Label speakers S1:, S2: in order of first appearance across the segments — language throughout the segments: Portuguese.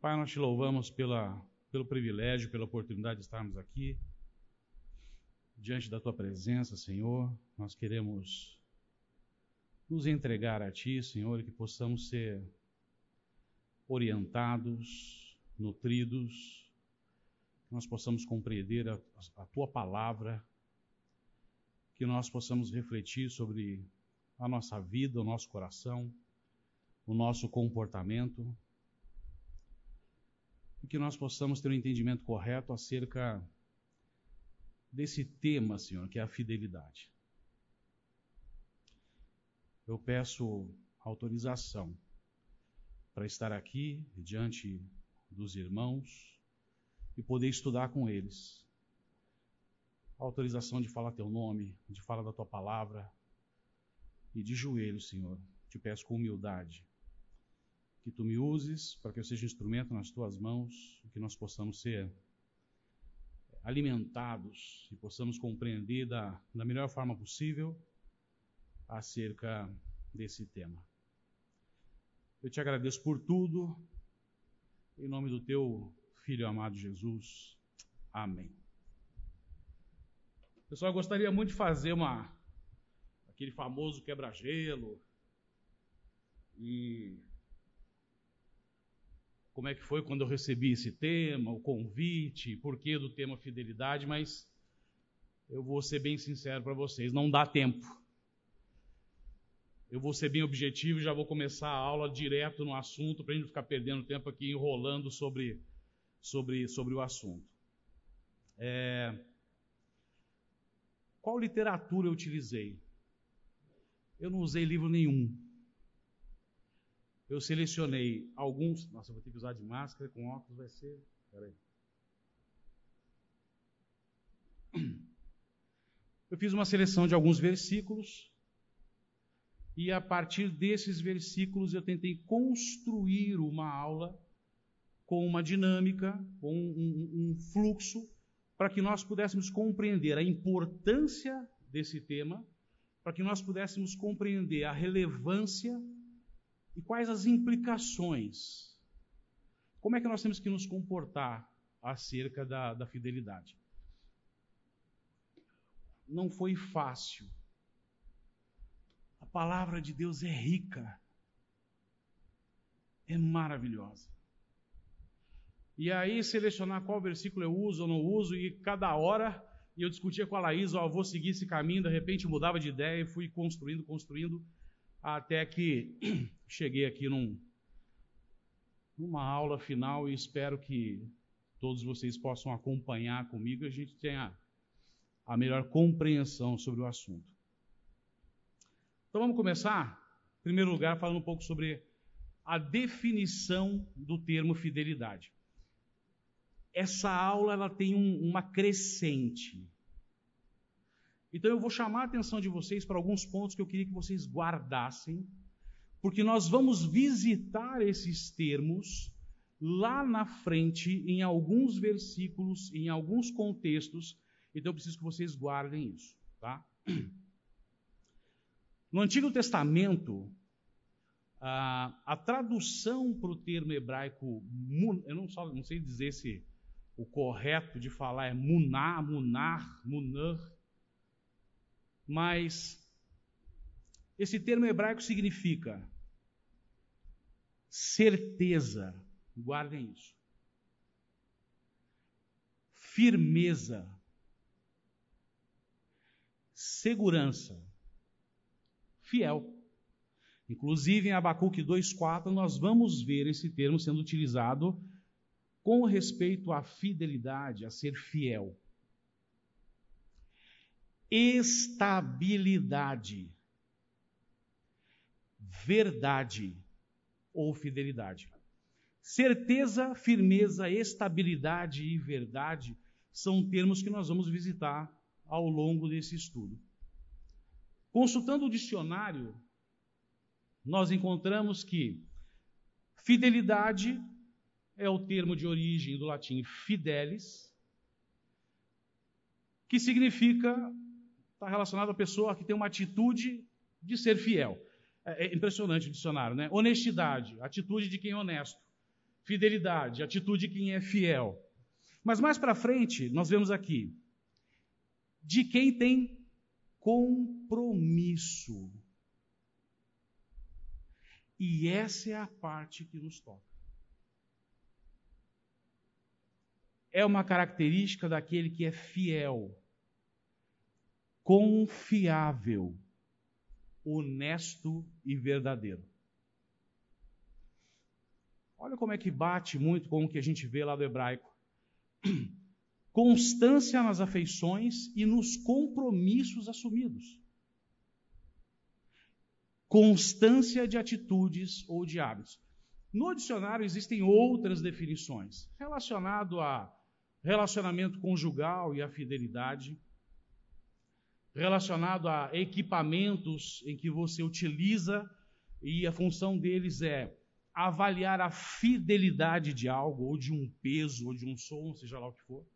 S1: Pai, nós te louvamos pela, pelo privilégio, pela oportunidade de estarmos aqui diante da tua presença, Senhor. Nós queremos nos entregar a ti, Senhor, e que possamos ser orientados, nutridos, que nós possamos compreender a, a tua palavra, que nós possamos refletir sobre a nossa vida, o nosso coração, o nosso comportamento, e que nós possamos ter um entendimento correto acerca desse tema, Senhor, que é a fidelidade. Eu peço autorização para estar aqui diante dos irmãos e poder estudar com eles. Autorização de falar teu nome, de falar da tua palavra e de joelhos, Senhor. Te peço com humildade que tu me uses para que eu seja um instrumento nas tuas mãos, que nós possamos ser alimentados e possamos compreender da, da melhor forma possível acerca desse tema. Eu te agradeço por tudo, em nome do teu Filho amado Jesus. Amém. Pessoal, eu gostaria muito de fazer uma aquele famoso quebra-gelo e como é que foi quando eu recebi esse tema, o convite, porquê do tema fidelidade, mas eu vou ser bem sincero para vocês, não dá tempo. Eu vou ser bem objetivo e já vou começar a aula direto no assunto, para a gente ficar perdendo tempo aqui enrolando sobre, sobre, sobre o assunto. É... Qual literatura eu utilizei? Eu não usei livro nenhum eu selecionei alguns. Nossa, vou ter que usar de máscara, com óculos vai ser. Peraí. Eu fiz uma seleção de alguns versículos. E a partir desses versículos eu tentei construir uma aula com uma dinâmica, com um, um fluxo, para que nós pudéssemos compreender a importância desse tema, para que nós pudéssemos compreender a relevância e quais as implicações? Como é que nós temos que nos comportar acerca da, da fidelidade? Não foi fácil. A palavra de Deus é rica, é maravilhosa. E aí, selecionar qual versículo eu uso ou não uso, e cada hora eu discutia com a Laís, ó, vou seguir esse caminho, de repente mudava de ideia e fui construindo, construindo, até que cheguei aqui num, numa aula final e espero que todos vocês possam acompanhar comigo a gente tenha a melhor compreensão sobre o assunto. Então vamos começar, em primeiro lugar, falando um pouco sobre a definição do termo fidelidade. Essa aula ela tem um, uma crescente. Então eu vou chamar a atenção de vocês para alguns pontos que eu queria que vocês guardassem, porque nós vamos visitar esses termos lá na frente, em alguns versículos, em alguns contextos. Então eu preciso que vocês guardem isso, tá? No Antigo Testamento, a, a tradução para o termo hebraico, eu não, só, não sei dizer se o correto de falar é muná, munar, munar, mas esse termo hebraico significa certeza, guardem isso. Firmeza, segurança, fiel. Inclusive em Abacuque 2,4 nós vamos ver esse termo sendo utilizado com respeito à fidelidade, a ser fiel estabilidade, verdade ou fidelidade. Certeza, firmeza, estabilidade e verdade são termos que nós vamos visitar ao longo desse estudo. Consultando o dicionário, nós encontramos que fidelidade é o termo de origem do latim fidelis, que significa está relacionado à pessoa que tem uma atitude de ser fiel. É, é impressionante o dicionário, né? Honestidade, atitude de quem é honesto. Fidelidade, atitude de quem é fiel. Mas mais para frente, nós vemos aqui de quem tem compromisso. E essa é a parte que nos toca. É uma característica daquele que é fiel, confiável, honesto e verdadeiro. Olha como é que bate muito com o que a gente vê lá do hebraico. Constância nas afeições e nos compromissos assumidos. Constância de atitudes ou de hábitos. No dicionário existem outras definições relacionado a relacionamento conjugal e a fidelidade, relacionado a equipamentos em que você utiliza e a função deles é avaliar a fidelidade de algo, ou de um peso, ou de um som, seja lá o que for,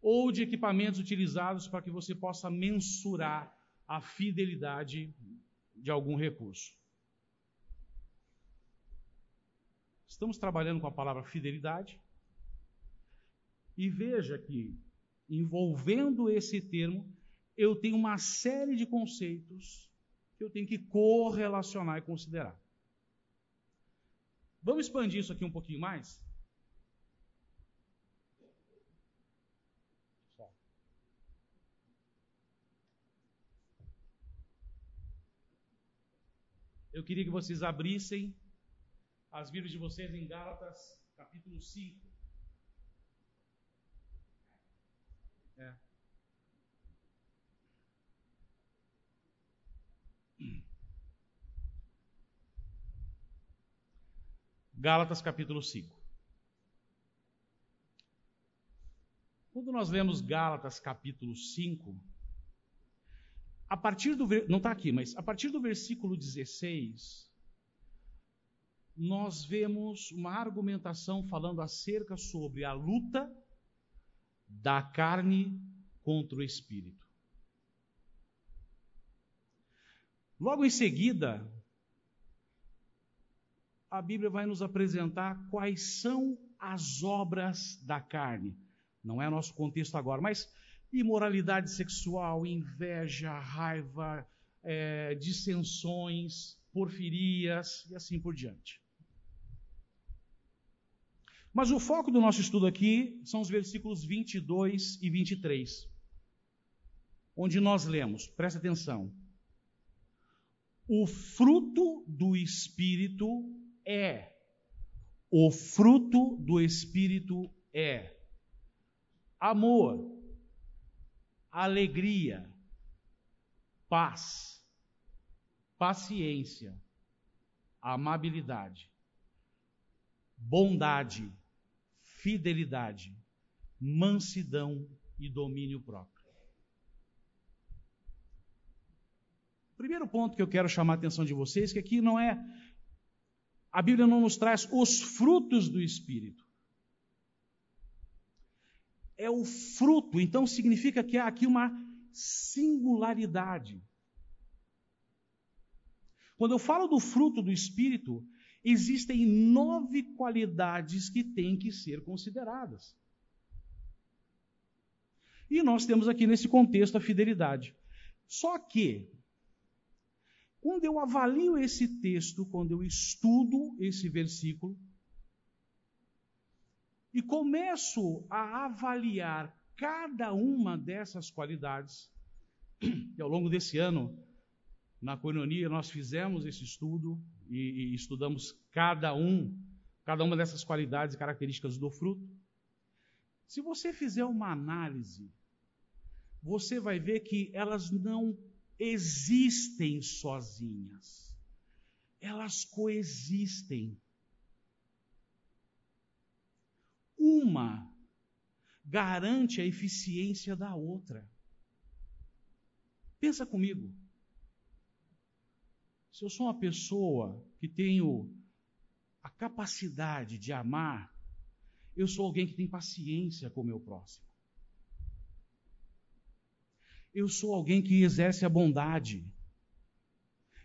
S1: ou de equipamentos utilizados para que você possa mensurar a fidelidade de algum recurso. Estamos trabalhando com a palavra fidelidade. E veja que, envolvendo esse termo, eu tenho uma série de conceitos que eu tenho que correlacionar e considerar. Vamos expandir isso aqui um pouquinho mais? Eu queria que vocês abrissem as Bíblias de vocês em Gálatas, capítulo 5. É. Gálatas capítulo 5. Quando nós lemos Gálatas capítulo 5, a partir do não está aqui, mas a partir do versículo 16, nós vemos uma argumentação falando acerca sobre a luta da carne contra o espírito. Logo em seguida, a Bíblia vai nos apresentar quais são as obras da carne. Não é nosso contexto agora, mas imoralidade sexual, inveja, raiva, é, dissensões, porfirias e assim por diante. Mas o foco do nosso estudo aqui são os versículos 22 e 23, onde nós lemos, presta atenção, o fruto do Espírito é. O fruto do Espírito é amor, alegria, paz, paciência, amabilidade, bondade, fidelidade, mansidão e domínio próprio. Primeiro ponto que eu quero chamar a atenção de vocês, que aqui não é a Bíblia não nos traz os frutos do Espírito. É o fruto, então significa que há aqui uma singularidade. Quando eu falo do fruto do Espírito, existem nove qualidades que têm que ser consideradas. E nós temos aqui nesse contexto a fidelidade. Só que quando eu avalio esse texto, quando eu estudo esse versículo, e começo a avaliar cada uma dessas qualidades, e ao longo desse ano, na Coinonia, nós fizemos esse estudo e, e estudamos cada um, cada uma dessas qualidades e características do fruto. Se você fizer uma análise, você vai ver que elas não existem sozinhas, elas coexistem. Uma garante a eficiência da outra. Pensa comigo. Se eu sou uma pessoa que tenho a capacidade de amar, eu sou alguém que tem paciência com o meu próximo. Eu sou alguém que exerce a bondade.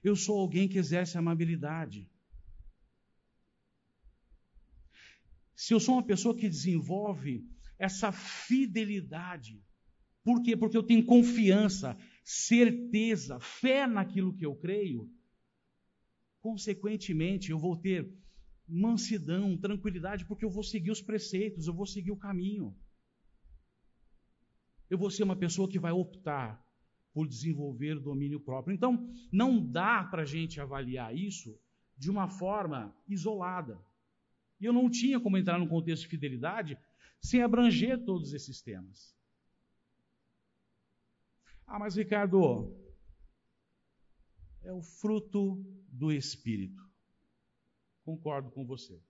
S1: Eu sou alguém que exerce a amabilidade. se eu sou uma pessoa que desenvolve essa fidelidade, por quê? Porque eu tenho confiança, certeza, fé naquilo que eu creio, consequentemente eu vou ter mansidão, tranquilidade, porque eu vou seguir os preceitos, eu vou seguir o caminho. Eu vou ser uma pessoa que vai optar por desenvolver domínio próprio. Então, não dá para a gente avaliar isso de uma forma isolada. E eu não tinha como entrar no contexto de fidelidade sem abranger todos esses temas. Ah, mas Ricardo, é o fruto do Espírito. Concordo com você.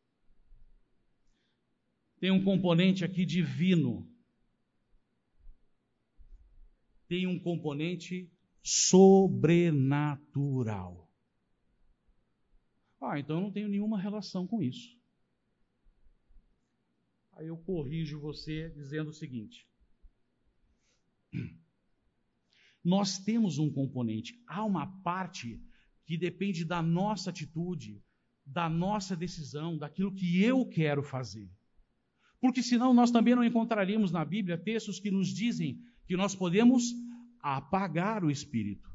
S1: Tem um componente aqui divino. Tem um componente sobrenatural. Ah, então eu não tenho nenhuma relação com isso. Aí eu corrijo você dizendo o seguinte: nós temos um componente, há uma parte que depende da nossa atitude, da nossa decisão, daquilo que eu quero fazer. Porque senão nós também não encontraríamos na Bíblia textos que nos dizem que nós podemos apagar o espírito,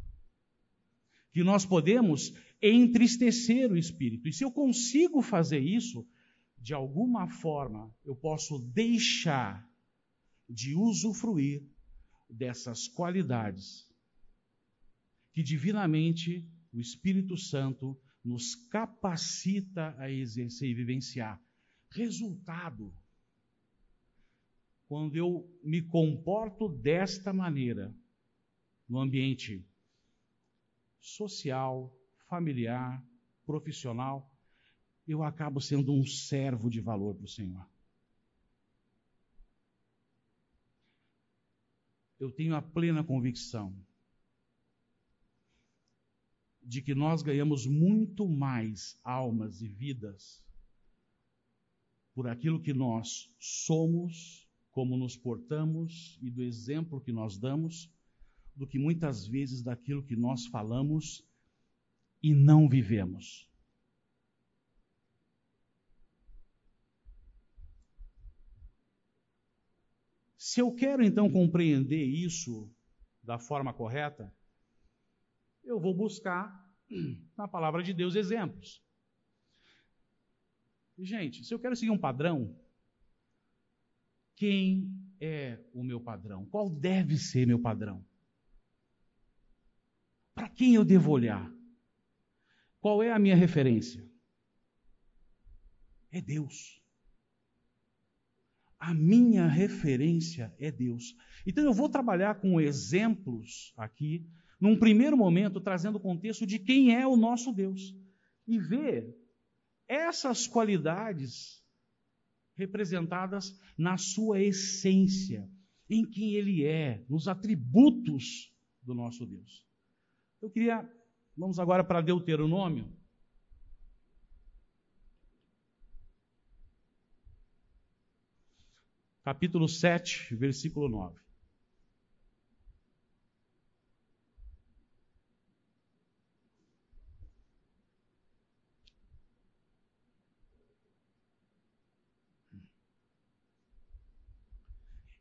S1: que nós podemos entristecer o espírito. E se eu consigo fazer isso, de alguma forma eu posso deixar de usufruir dessas qualidades que divinamente o Espírito Santo nos capacita a exercer e vivenciar. Resultado: quando eu me comporto desta maneira, no ambiente social, familiar, profissional, eu acabo sendo um servo de valor para o Senhor. Eu tenho a plena convicção de que nós ganhamos muito mais almas e vidas por aquilo que nós somos, como nos portamos e do exemplo que nós damos, do que muitas vezes daquilo que nós falamos e não vivemos. Se eu quero então compreender isso da forma correta, eu vou buscar na palavra de Deus exemplos. Gente, se eu quero seguir um padrão, quem é o meu padrão? Qual deve ser meu padrão? Para quem eu devo olhar? Qual é a minha referência? É Deus. A minha referência é Deus. Então eu vou trabalhar com exemplos aqui, num primeiro momento, trazendo o contexto de quem é o nosso Deus. E ver essas qualidades representadas na sua essência, em quem Ele é, nos atributos do nosso Deus. Eu queria, vamos agora para Deuteronômio, capítulo 7, versículo 9.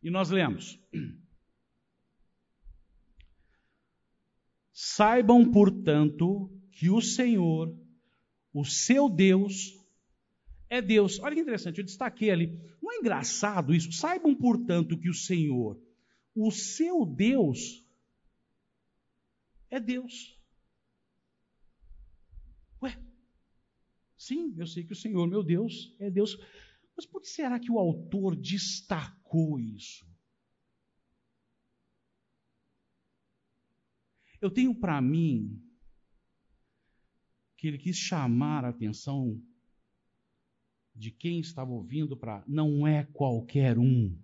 S1: E nós lemos: Saibam, portanto, que o Senhor, o seu Deus, é Deus. Olha que interessante, eu destaquei ali. Não é engraçado isso? Saibam, portanto, que o Senhor, o seu Deus, é Deus. Ué, sim, eu sei que o Senhor, meu Deus, é Deus. Mas por que será que o autor destacou isso? Eu tenho para mim que ele quis chamar a atenção de quem estava ouvindo para não é qualquer um.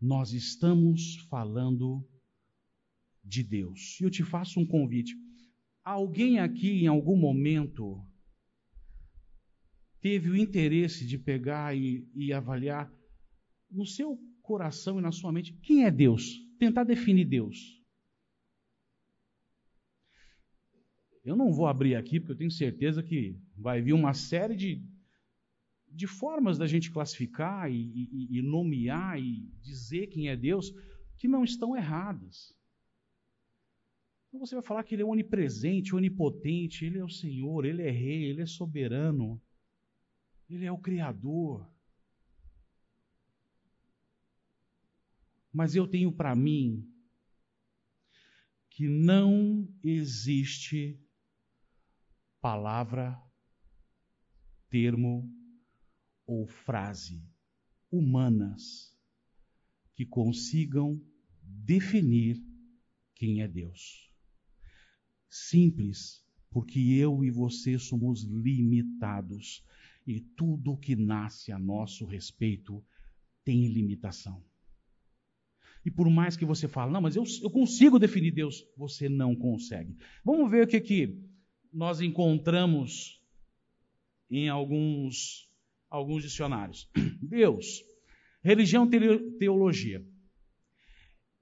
S1: Nós estamos falando de Deus. E eu te faço um convite. Alguém aqui em algum momento teve o interesse de pegar e, e avaliar no seu coração e na sua mente quem é Deus? Tentar definir Deus. Eu não vou abrir aqui, porque eu tenho certeza que vai vir uma série de, de formas da gente classificar e, e, e nomear e dizer quem é Deus que não estão erradas. Então você vai falar que ele é onipresente, onipotente, ele é o Senhor, ele é rei, ele é soberano, ele é o Criador. Mas eu tenho para mim que não existe palavra, termo ou frase humanas que consigam definir quem é Deus. Simples, porque eu e você somos limitados e tudo que nasce a nosso respeito tem limitação. E por mais que você fale, não, mas eu, eu consigo definir Deus, você não consegue. Vamos ver o que, que nós encontramos em alguns, alguns dicionários. Deus, religião, teologia.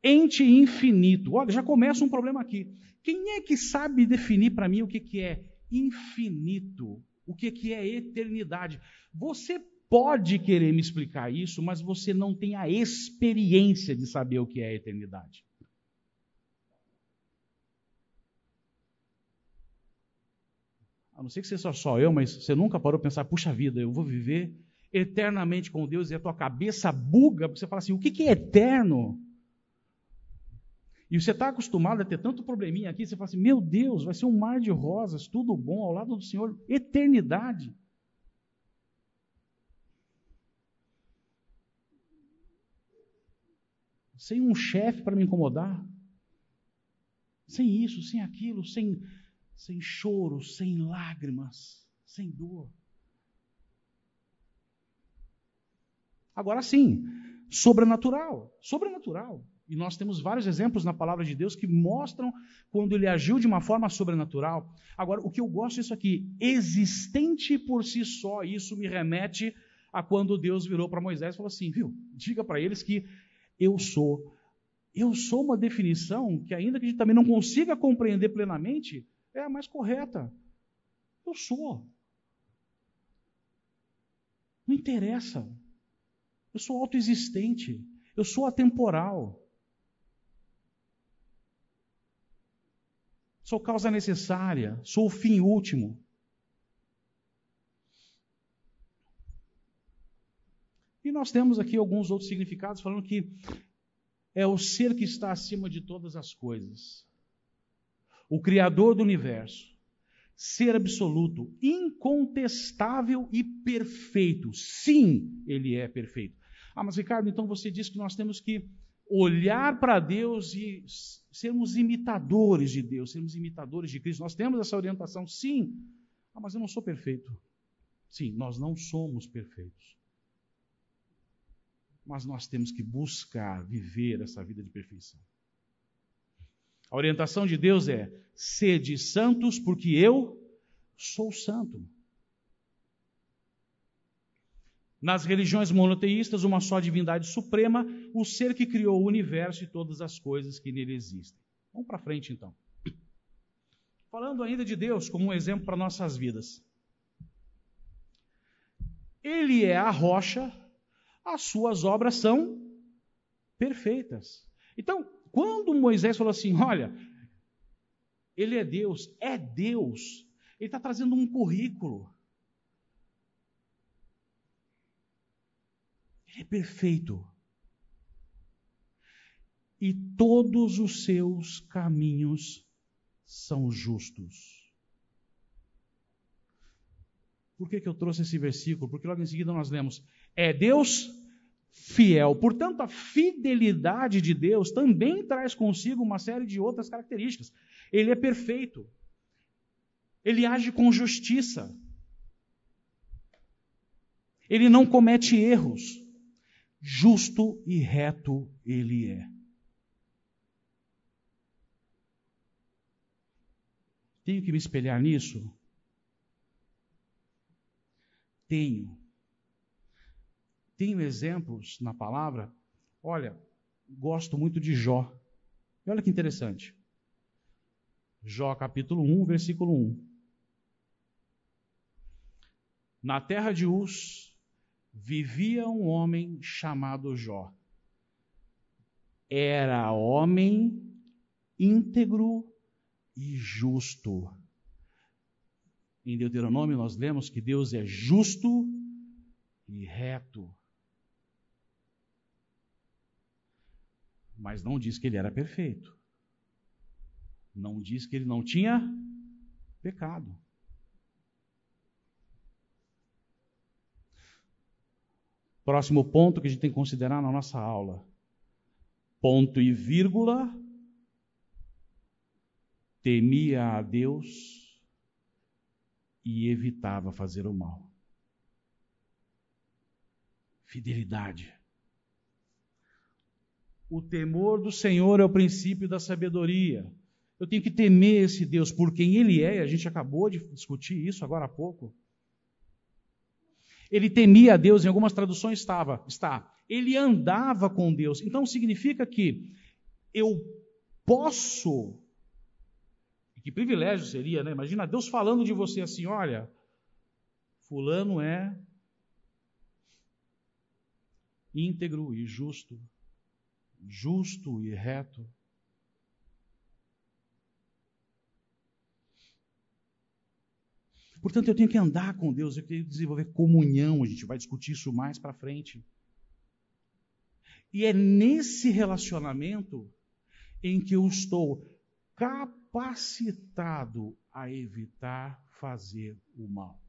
S1: Ente infinito. Olha, já começa um problema aqui. Quem é que sabe definir para mim o que, que é infinito? O que, que é eternidade? Você pode querer me explicar isso, mas você não tem a experiência de saber o que é eternidade. A não ser que seja só eu, mas você nunca parou para pensar, puxa vida, eu vou viver eternamente com Deus e a tua cabeça buga, porque você fala assim, o que é eterno? E você está acostumado a ter tanto probleminha aqui, você fala assim, meu Deus, vai ser um mar de rosas, tudo bom, ao lado do Senhor, eternidade. Sem um chefe para me incomodar, sem isso, sem aquilo, sem sem choro, sem lágrimas, sem dor. Agora sim, sobrenatural, sobrenatural. E nós temos vários exemplos na palavra de Deus que mostram quando ele agiu de uma forma sobrenatural. Agora, o que eu gosto disso aqui, existente por si só, isso me remete a quando Deus virou para Moisés e falou assim: viu, diga para eles que eu sou. Eu sou uma definição que, ainda que a gente também não consiga compreender plenamente, é a mais correta. Eu sou. Não interessa. Eu sou autoexistente. Eu sou atemporal. Sou causa necessária. Sou o fim último. E nós temos aqui alguns outros significados falando que é o ser que está acima de todas as coisas o Criador do universo, ser absoluto, incontestável e perfeito. Sim, ele é perfeito. Ah, mas Ricardo, então você diz que nós temos que olhar para Deus e sermos imitadores de Deus, sermos imitadores de Cristo. Nós temos essa orientação, sim. Ah, mas eu não sou perfeito. Sim, nós não somos perfeitos. Mas nós temos que buscar viver essa vida de perfeição. A orientação de Deus é: sede santos, porque eu sou santo. Nas religiões monoteístas, uma só divindade suprema, o ser que criou o universo e todas as coisas que nele existem. Vamos para frente então. Falando ainda de Deus como um exemplo para nossas vidas. Ele é a rocha, as suas obras são perfeitas. Então, quando Moisés falou assim: olha, ele é Deus, é Deus, ele está trazendo um currículo. Ele é perfeito. E todos os seus caminhos são justos. Por que, que eu trouxe esse versículo? Porque logo em seguida nós lemos: é Deus fiel. Portanto, a fidelidade de Deus também traz consigo uma série de outras características. Ele é perfeito. Ele age com justiça. Ele não comete erros. Justo e reto ele é. Tenho que me espelhar nisso? Tenho. Tenho exemplos na palavra. Olha, gosto muito de Jó. E olha que interessante. Jó capítulo 1, versículo 1. Na terra de Uz vivia um homem chamado Jó. Era homem íntegro e justo. Em Deuteronômio nós lemos que Deus é justo e reto. Mas não diz que ele era perfeito. Não diz que ele não tinha pecado. Próximo ponto que a gente tem que considerar na nossa aula. Ponto e vírgula. Temia a Deus e evitava fazer o mal. Fidelidade. O temor do Senhor é o princípio da sabedoria. Eu tenho que temer esse Deus por quem Ele é, a gente acabou de discutir isso agora há pouco. Ele temia a Deus, em algumas traduções estava, está. Ele andava com Deus. Então significa que eu posso que privilégio seria, né? Imagina Deus falando de você assim: olha, Fulano é íntegro e justo, justo e reto. Portanto, eu tenho que andar com Deus, eu tenho que desenvolver comunhão, a gente vai discutir isso mais para frente. E é nesse relacionamento em que eu estou capacitado a evitar fazer o mal.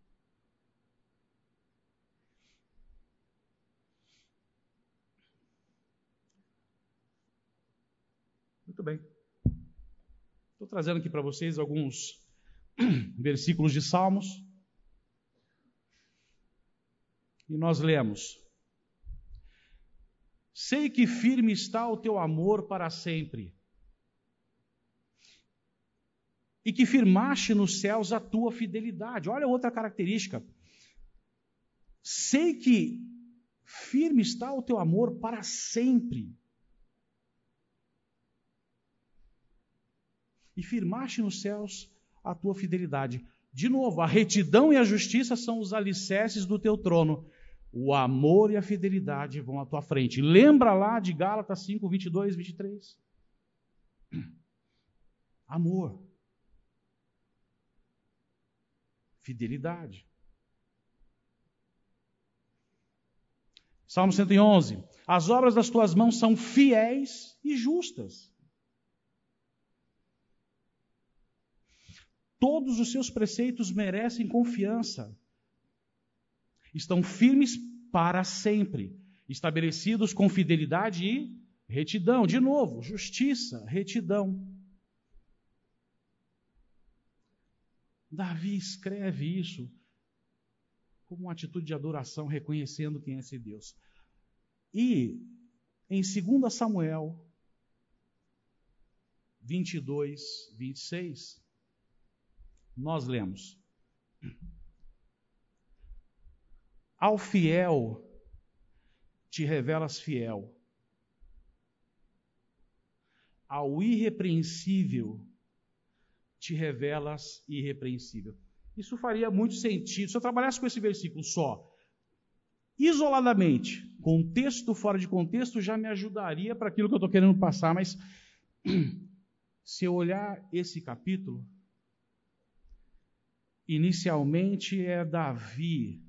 S1: Muito bem. Estou trazendo aqui para vocês alguns versículos de Salmos. E nós lemos: Sei que firme está o teu amor para sempre e que firmaste nos céus a tua fidelidade. Olha outra característica. Sei que firme está o teu amor para sempre. E firmaste nos céus a tua fidelidade. De novo, a retidão e a justiça são os alicerces do teu trono. O amor e a fidelidade vão à tua frente. Lembra lá de Gálatas 5, 22, 23? Amor. fidelidade. Salmo 111: As obras das tuas mãos são fiéis e justas. Todos os seus preceitos merecem confiança. Estão firmes para sempre, estabelecidos com fidelidade e retidão. De novo, justiça, retidão. Davi escreve isso como uma atitude de adoração, reconhecendo quem é esse Deus. E em 2 Samuel 22, 26, nós lemos: Ao fiel te revelas fiel, ao irrepreensível te revelas irrepreensível. Isso faria muito sentido. Se eu trabalhasse com esse versículo só, isoladamente, contexto fora de contexto, já me ajudaria para aquilo que eu estou querendo passar, mas se eu olhar esse capítulo, inicialmente é Davi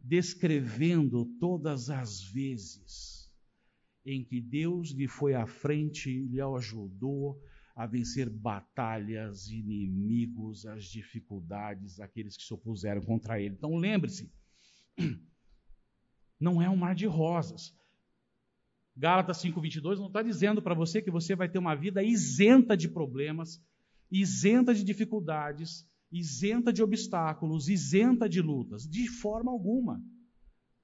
S1: descrevendo todas as vezes em que Deus lhe foi à frente, lhe ajudou, a vencer batalhas, inimigos, as dificuldades, aqueles que se opuseram contra ele. Então lembre-se, não é um mar de rosas. Gálatas 5:22 não está dizendo para você que você vai ter uma vida isenta de problemas, isenta de dificuldades, isenta de obstáculos, isenta de lutas, de forma alguma.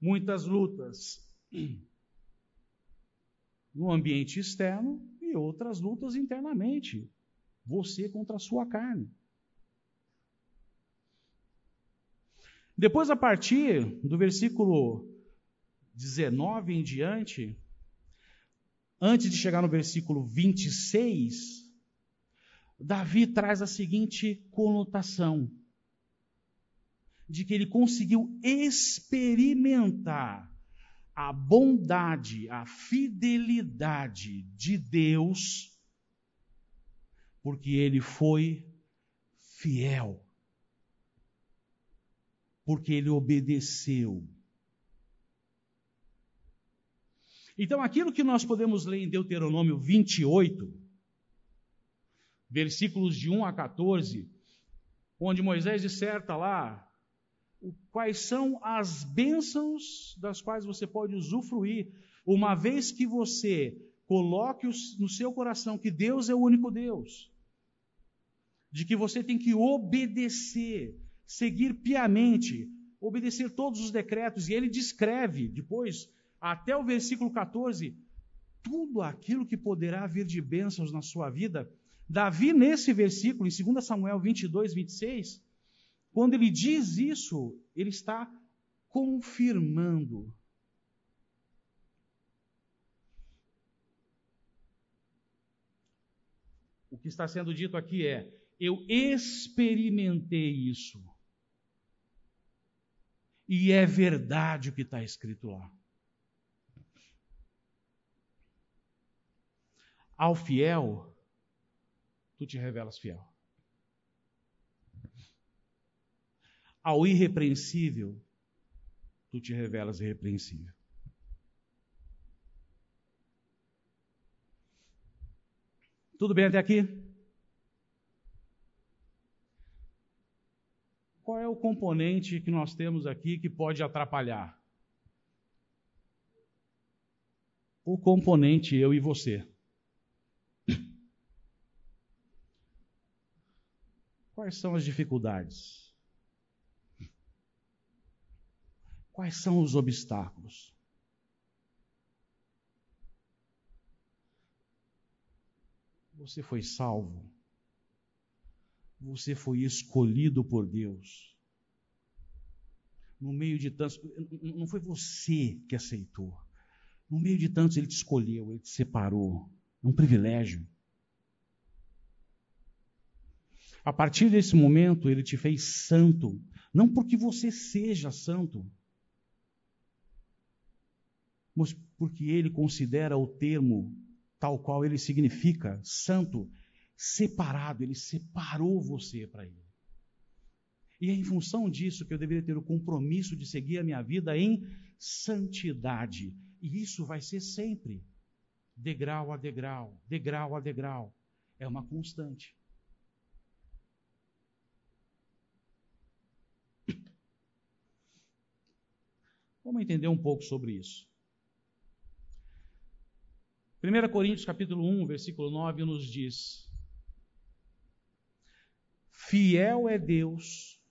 S1: Muitas lutas no ambiente externo e outras lutas internamente. Você contra a sua carne. Depois, a partir do versículo 19 em diante, antes de chegar no versículo 26, Davi traz a seguinte conotação: de que ele conseguiu experimentar a bondade, a fidelidade de Deus, porque ele foi fiel, porque ele obedeceu. Então, aquilo que nós podemos ler em Deuteronômio 28, versículos de 1 a 14, onde Moisés disserta lá quais são as bênçãos das quais você pode usufruir, uma vez que você coloque no seu coração que Deus é o único Deus, de que você tem que obedecer, seguir piamente, obedecer todos os decretos, e ele descreve depois, até o versículo 14, tudo aquilo que poderá vir de bênçãos na sua vida. Davi, nesse versículo, em 2 Samuel 22, 26, quando ele diz isso, ele está confirmando. O que está sendo dito aqui é: eu experimentei isso. E é verdade o que está escrito lá. Ao fiel, tu te revelas fiel. Ao irrepreensível, tu te revelas irrepreensível. Tudo bem até aqui? Qual é o componente que nós temos aqui que pode atrapalhar? O componente eu e você. Quais são as dificuldades? Quais são os obstáculos? Você foi salvo. Você foi escolhido por Deus. No meio de tantos. Não foi você que aceitou. No meio de tantos, Ele te escolheu, Ele te separou. É um privilégio. A partir desse momento, Ele te fez santo. Não porque você seja santo, mas porque ele considera o termo tal qual ele significa, santo, separado, ele separou você para ele. E é em função disso que eu deveria ter o compromisso de seguir a minha vida em santidade. E isso vai ser sempre, degrau a degrau, degrau a degrau. É uma constante. Vamos entender um pouco sobre isso. 1 Coríntios capítulo 1, versículo 9 nos diz: Fiel é Deus,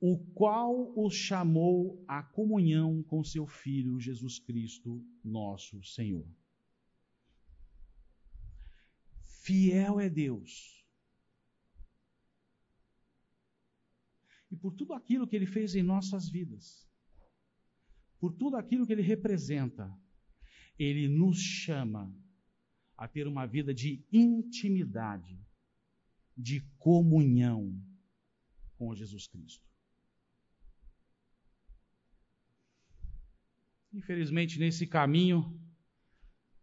S1: o qual os chamou à comunhão com seu Filho Jesus Cristo, nosso Senhor. Fiel é Deus. Por tudo aquilo que Ele fez em nossas vidas, por tudo aquilo que Ele representa, ele nos chama a ter uma vida de intimidade, de comunhão com Jesus Cristo. Infelizmente, nesse caminho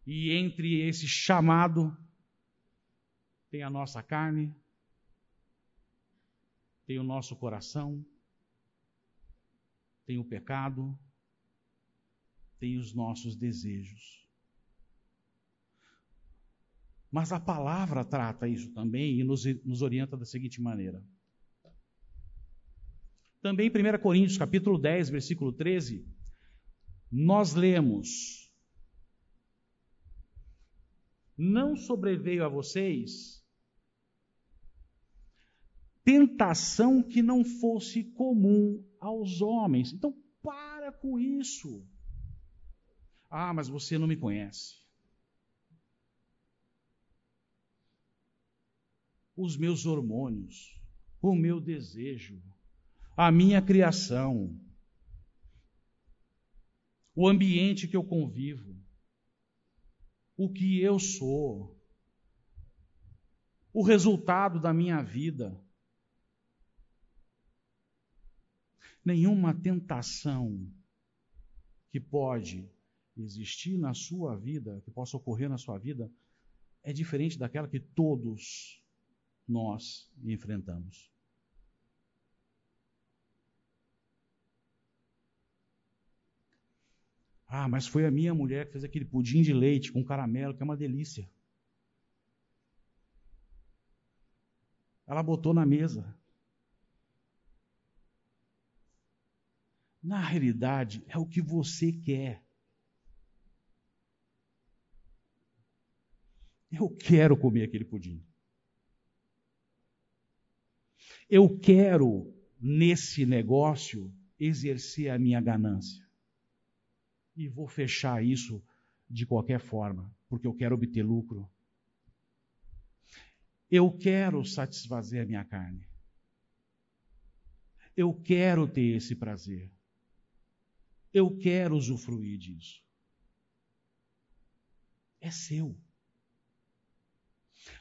S1: e entre esse chamado, tem a nossa carne, tem o nosso coração, tem o pecado, tem os nossos desejos. Mas a palavra trata isso também e nos, nos orienta da seguinte maneira. Também em 1 Coríntios, capítulo 10, versículo 13, nós lemos: Não sobreveio a vocês tentação que não fosse comum aos homens. Então, para com isso. Ah, mas você não me conhece. Os meus hormônios, o meu desejo, a minha criação, o ambiente que eu convivo, o que eu sou. o resultado da minha vida. Nenhuma tentação que pode existir na sua vida, que possa ocorrer na sua vida, é diferente daquela que todos nós enfrentamos. Ah, mas foi a minha mulher que fez aquele pudim de leite com caramelo, que é uma delícia. Ela botou na mesa. Na realidade, é o que você quer. Eu quero comer aquele pudim. Eu quero, nesse negócio, exercer a minha ganância e vou fechar isso de qualquer forma, porque eu quero obter lucro. Eu quero satisfazer a minha carne. Eu quero ter esse prazer. Eu quero usufruir disso. É seu.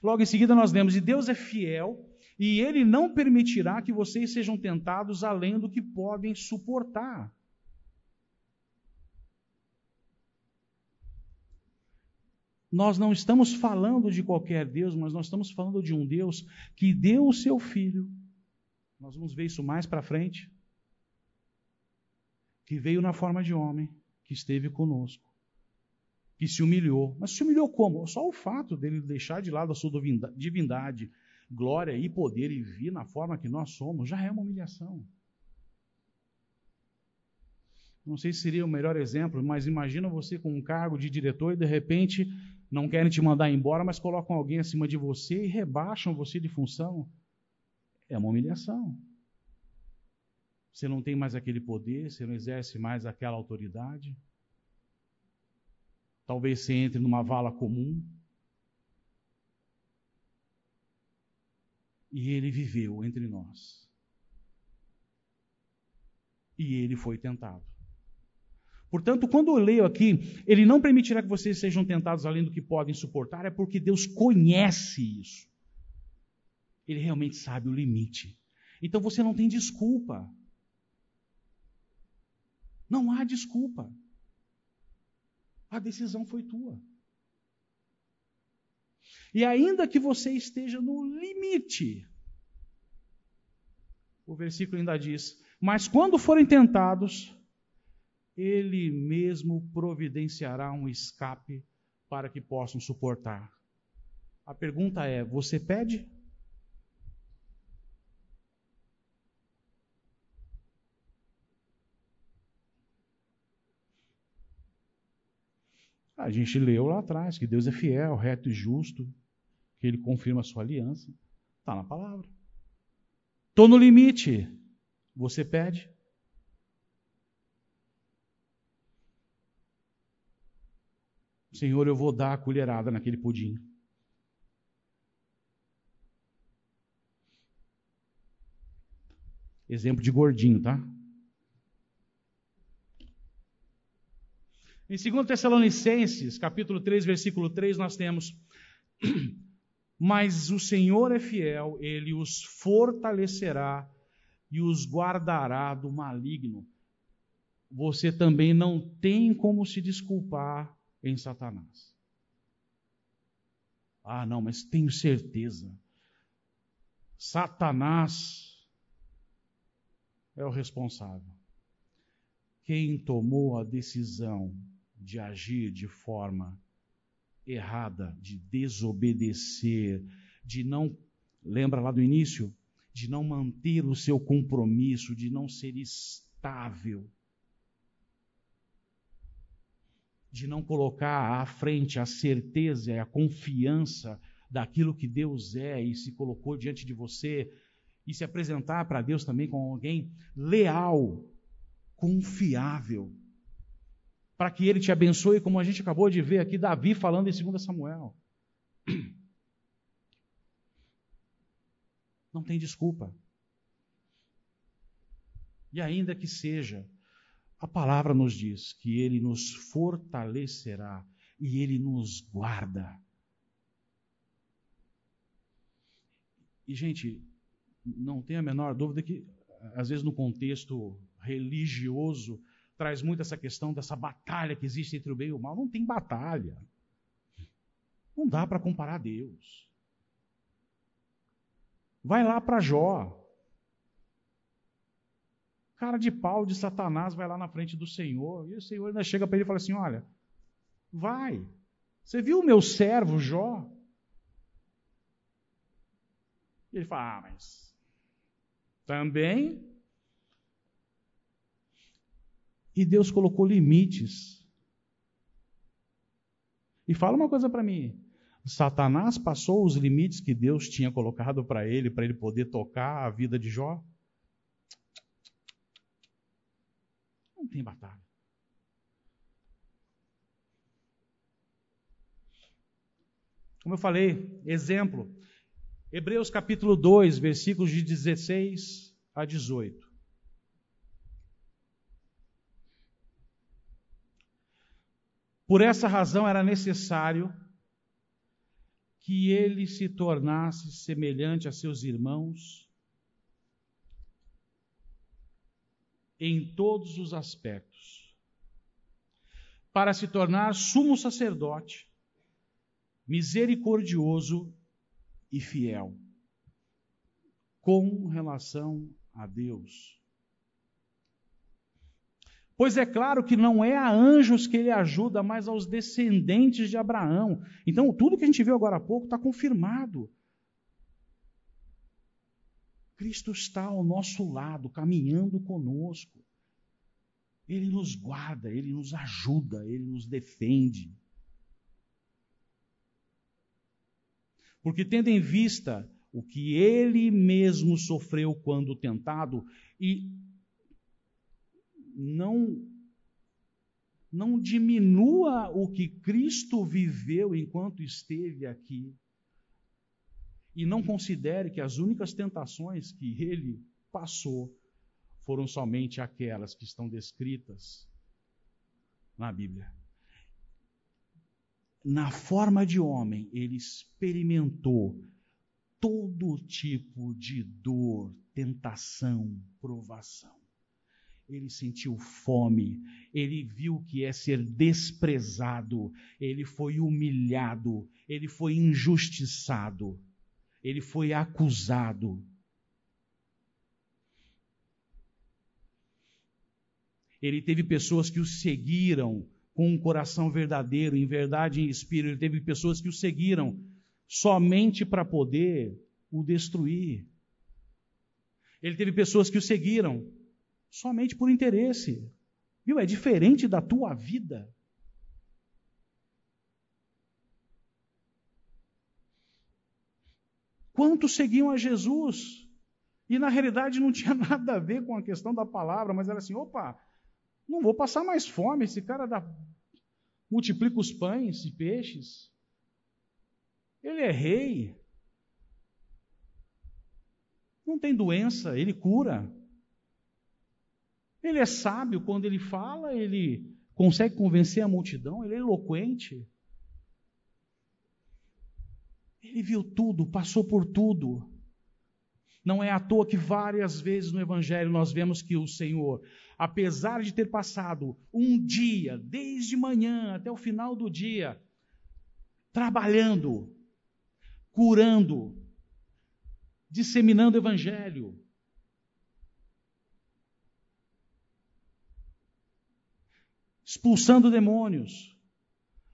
S1: Logo em seguida nós lemos: E Deus é fiel, e Ele não permitirá que vocês sejam tentados além do que podem suportar. Nós não estamos falando de qualquer Deus, mas nós estamos falando de um Deus que deu o seu filho. Nós vamos ver isso mais para frente. Que veio na forma de homem, que esteve conosco, que se humilhou. Mas se humilhou como? Só o fato dele deixar de lado a sua divindade, glória e poder e vir na forma que nós somos já é uma humilhação. Não sei se seria o melhor exemplo, mas imagina você com um cargo de diretor e de repente não querem te mandar embora, mas colocam alguém acima de você e rebaixam você de função. É uma humilhação. Você não tem mais aquele poder, você não exerce mais aquela autoridade. Talvez você entre numa vala comum. E ele viveu entre nós. E ele foi tentado. Portanto, quando eu leio aqui, ele não permitirá que vocês sejam tentados além do que podem suportar, é porque Deus conhece isso. Ele realmente sabe o limite. Então você não tem desculpa. Não há desculpa. A decisão foi tua. E ainda que você esteja no limite, o versículo ainda diz: Mas quando forem tentados, ele mesmo providenciará um escape para que possam suportar. A pergunta é: você pede? A gente leu lá atrás que Deus é fiel, reto e justo, que Ele confirma a sua aliança. Está na palavra. Estou no limite. Você pede? Senhor, eu vou dar a colherada naquele pudim. Exemplo de gordinho, tá? Em 2 Tessalonicenses, capítulo 3, versículo 3, nós temos: Mas o Senhor é fiel, ele os fortalecerá e os guardará do maligno. Você também não tem como se desculpar em Satanás. Ah, não, mas tenho certeza. Satanás é o responsável. Quem tomou a decisão de agir de forma errada, de desobedecer, de não, lembra lá do início, de não manter o seu compromisso, de não ser estável, de não colocar à frente a certeza e a confiança daquilo que Deus é e se colocou diante de você e se apresentar para Deus também como alguém leal, confiável, para que ele te abençoe, como a gente acabou de ver aqui Davi falando em 2 Samuel. Não tem desculpa. E ainda que seja a palavra nos diz que Ele nos fortalecerá e Ele nos guarda. E, gente, não tem a menor dúvida que, às vezes, no contexto religioso, traz muito essa questão dessa batalha que existe entre o bem e o mal. Não tem batalha. Não dá para comparar a Deus. Vai lá para Jó. Cara de pau de Satanás vai lá na frente do Senhor. E o Senhor ainda chega para ele e fala assim: Olha, vai. Você viu o meu servo Jó? E ele fala: Ah, mas também E Deus colocou limites. E fala uma coisa para mim: Satanás passou os limites que Deus tinha colocado para ele, para ele poder tocar a vida de Jó? Não tem batalha. Como eu falei, exemplo, Hebreus capítulo 2, versículos de 16 a 18. Por essa razão era necessário que ele se tornasse semelhante a seus irmãos em todos os aspectos, para se tornar sumo sacerdote, misericordioso e fiel, com relação a Deus Pois é claro que não é a anjos que ele ajuda, mas aos descendentes de Abraão. Então, tudo que a gente viu agora há pouco está confirmado. Cristo está ao nosso lado, caminhando conosco. Ele nos guarda, ele nos ajuda, ele nos defende. Porque, tendo em vista o que ele mesmo sofreu quando tentado, e não não diminua o que Cristo viveu enquanto esteve aqui. E não considere que as únicas tentações que ele passou foram somente aquelas que estão descritas na Bíblia. Na forma de homem, ele experimentou todo tipo de dor, tentação, provação ele sentiu fome, ele viu o que é ser desprezado, ele foi humilhado, ele foi injustiçado, ele foi acusado. Ele teve pessoas que o seguiram com um coração verdadeiro, em verdade e em espírito. Ele teve pessoas que o seguiram somente para poder o destruir. Ele teve pessoas que o seguiram somente por interesse. Viu? É diferente da tua vida. Quantos seguiam a Jesus? E na realidade não tinha nada a ver com a questão da palavra, mas era assim: opa, não vou passar mais fome, esse cara dá, multiplica os pães e peixes. Ele é rei. Não tem doença, ele cura. Ele é sábio quando ele fala, ele consegue convencer a multidão, ele é eloquente. Ele viu tudo, passou por tudo. Não é à toa que várias vezes no Evangelho nós vemos que o Senhor, apesar de ter passado um dia, desde manhã até o final do dia, trabalhando, curando, disseminando o Evangelho, expulsando demônios.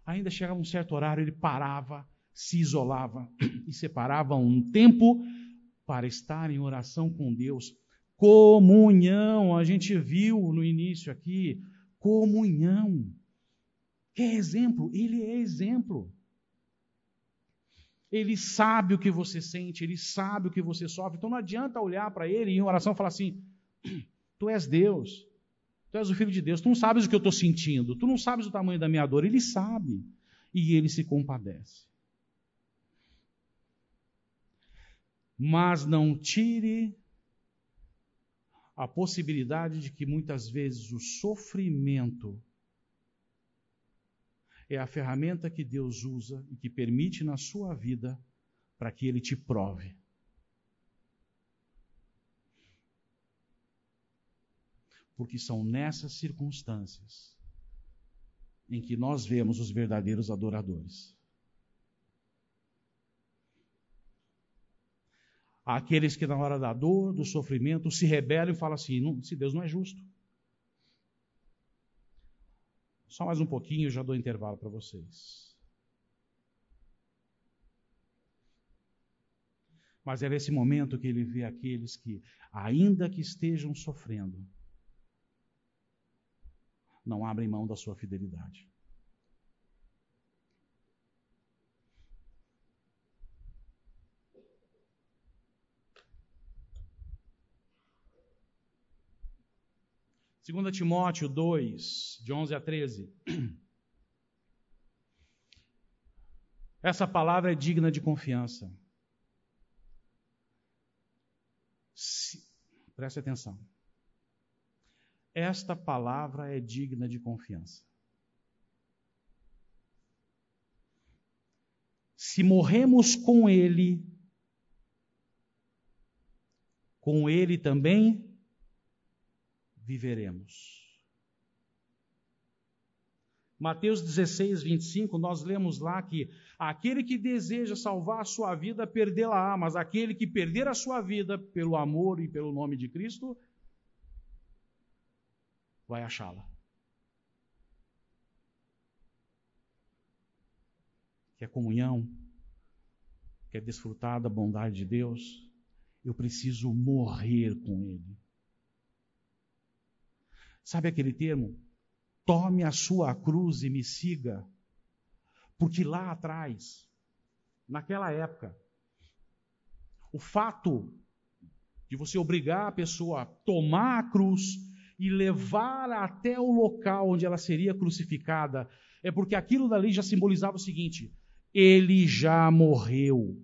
S1: Ainda chegava um certo horário, ele parava, se isolava e separava um tempo para estar em oração com Deus. Comunhão, a gente viu no início aqui, comunhão. Quer exemplo? Ele é exemplo. Ele sabe o que você sente, ele sabe o que você sofre. Então não adianta olhar para ele em oração e falar assim: Tu és Deus, Tu és o filho de Deus, tu não sabes o que eu estou sentindo, tu não sabes o tamanho da minha dor. Ele sabe e ele se compadece. Mas não tire a possibilidade de que muitas vezes o sofrimento é a ferramenta que Deus usa e que permite na sua vida para que Ele te prove. Porque são nessas circunstâncias em que nós vemos os verdadeiros adoradores. Aqueles que, na hora da dor, do sofrimento, se rebelam e falam assim: se Deus não é justo. Só mais um pouquinho, já dou intervalo para vocês. Mas é nesse momento que ele vê aqueles que, ainda que estejam sofrendo, não abrem mão da sua fidelidade. Segunda Timóteo 2, de 11 a 13. Essa palavra é digna de confiança. Se, preste atenção. Esta palavra é digna de confiança. Se morremos com Ele, com Ele também viveremos. Mateus 16, 25, nós lemos lá que aquele que deseja salvar a sua vida, perdê-la-á, mas aquele que perder a sua vida pelo amor e pelo nome de Cristo, vai achá-la. Quer comunhão? Quer desfrutar da bondade de Deus? Eu preciso morrer com Ele. Sabe aquele termo? Tome a sua cruz e me siga. Porque lá atrás, naquela época, o fato de você obrigar a pessoa a tomar a cruz e levar até o local onde ela seria crucificada, é porque aquilo dali já simbolizava o seguinte: ele já morreu.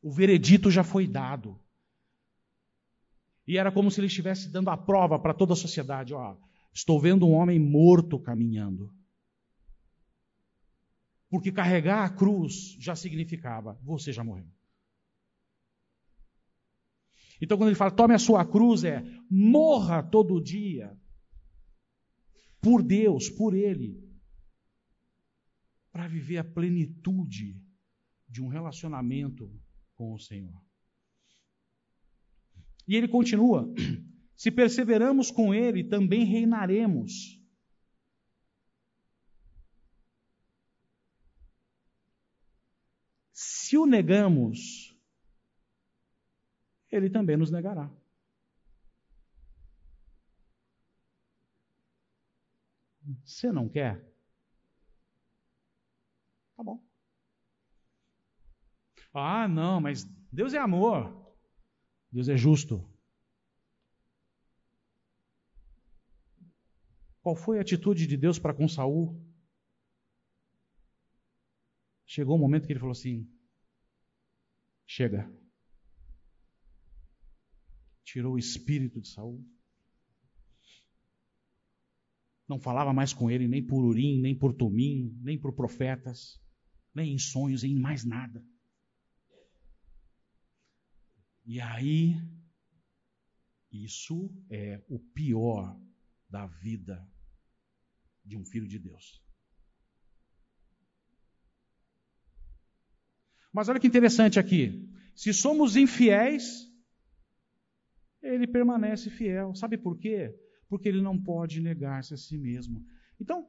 S1: O veredito já foi dado. E era como se ele estivesse dando a prova para toda a sociedade: ó, estou vendo um homem morto caminhando. Porque carregar a cruz já significava: você já morreu. Então, quando ele fala, tome a sua cruz, é morra todo dia. Por Deus, por Ele. Para viver a plenitude de um relacionamento com o Senhor. E ele continua: se perseveramos com Ele, também reinaremos. Se o negamos, ele também nos negará. Você não quer? Tá bom. Ah, não, mas Deus é amor. Deus é justo. Qual foi a atitude de Deus para com Saul? Chegou um momento que ele falou assim: chega tirou o espírito de Saul. Não falava mais com ele nem por Urim, nem por Tumim, nem por profetas, nem em sonhos, em mais nada. E aí, isso é o pior da vida de um filho de Deus. Mas olha que interessante aqui. Se somos infiéis, ele permanece fiel. Sabe por quê? Porque ele não pode negar-se a si mesmo. Então,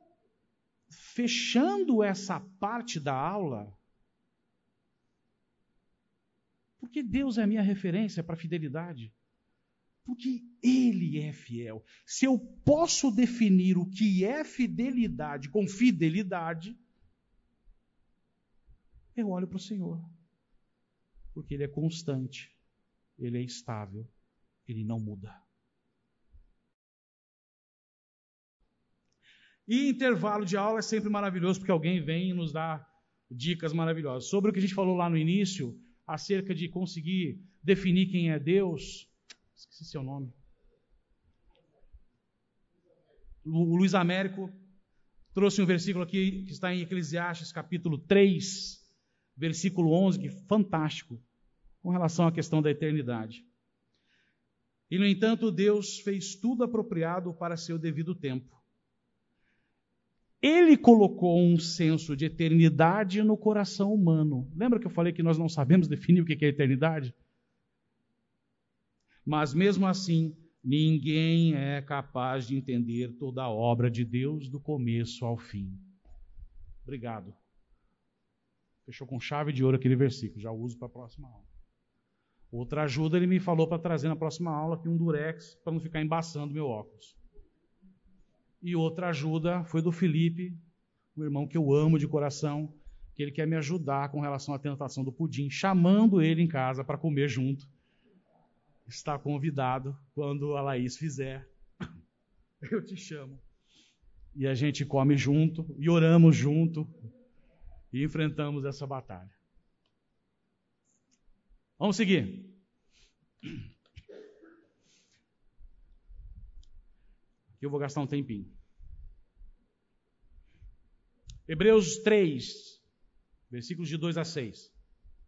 S1: fechando essa parte da aula, porque Deus é a minha referência para fidelidade. Porque Ele é fiel. Se eu posso definir o que é fidelidade com fidelidade, eu olho para o Senhor. Porque Ele é constante, Ele é estável ele não muda. E intervalo de aula é sempre maravilhoso, porque alguém vem e nos dá dicas maravilhosas. Sobre o que a gente falou lá no início, acerca de conseguir definir quem é Deus. Esqueci seu nome. O Luiz Américo trouxe um versículo aqui que está em Eclesiastes capítulo 3, versículo 11, que é fantástico. com relação à questão da eternidade. E, no entanto, Deus fez tudo apropriado para seu devido tempo. Ele colocou um senso de eternidade no coração humano. Lembra que eu falei que nós não sabemos definir o que é eternidade? Mas mesmo assim, ninguém é capaz de entender toda a obra de Deus do começo ao fim. Obrigado. Fechou com chave de ouro aquele versículo, já uso para a próxima aula. Outra ajuda ele me falou para trazer na próxima aula aqui um durex para não ficar embaçando meu óculos. E outra ajuda foi do Felipe, um irmão que eu amo de coração, que ele quer me ajudar com relação à tentação do pudim, chamando ele em casa para comer junto. Está convidado quando a Laís fizer. Eu te chamo. E a gente come junto e oramos junto e enfrentamos essa batalha. Vamos seguir. Aqui eu vou gastar um tempinho. Hebreus 3, versículos de 2 a 6.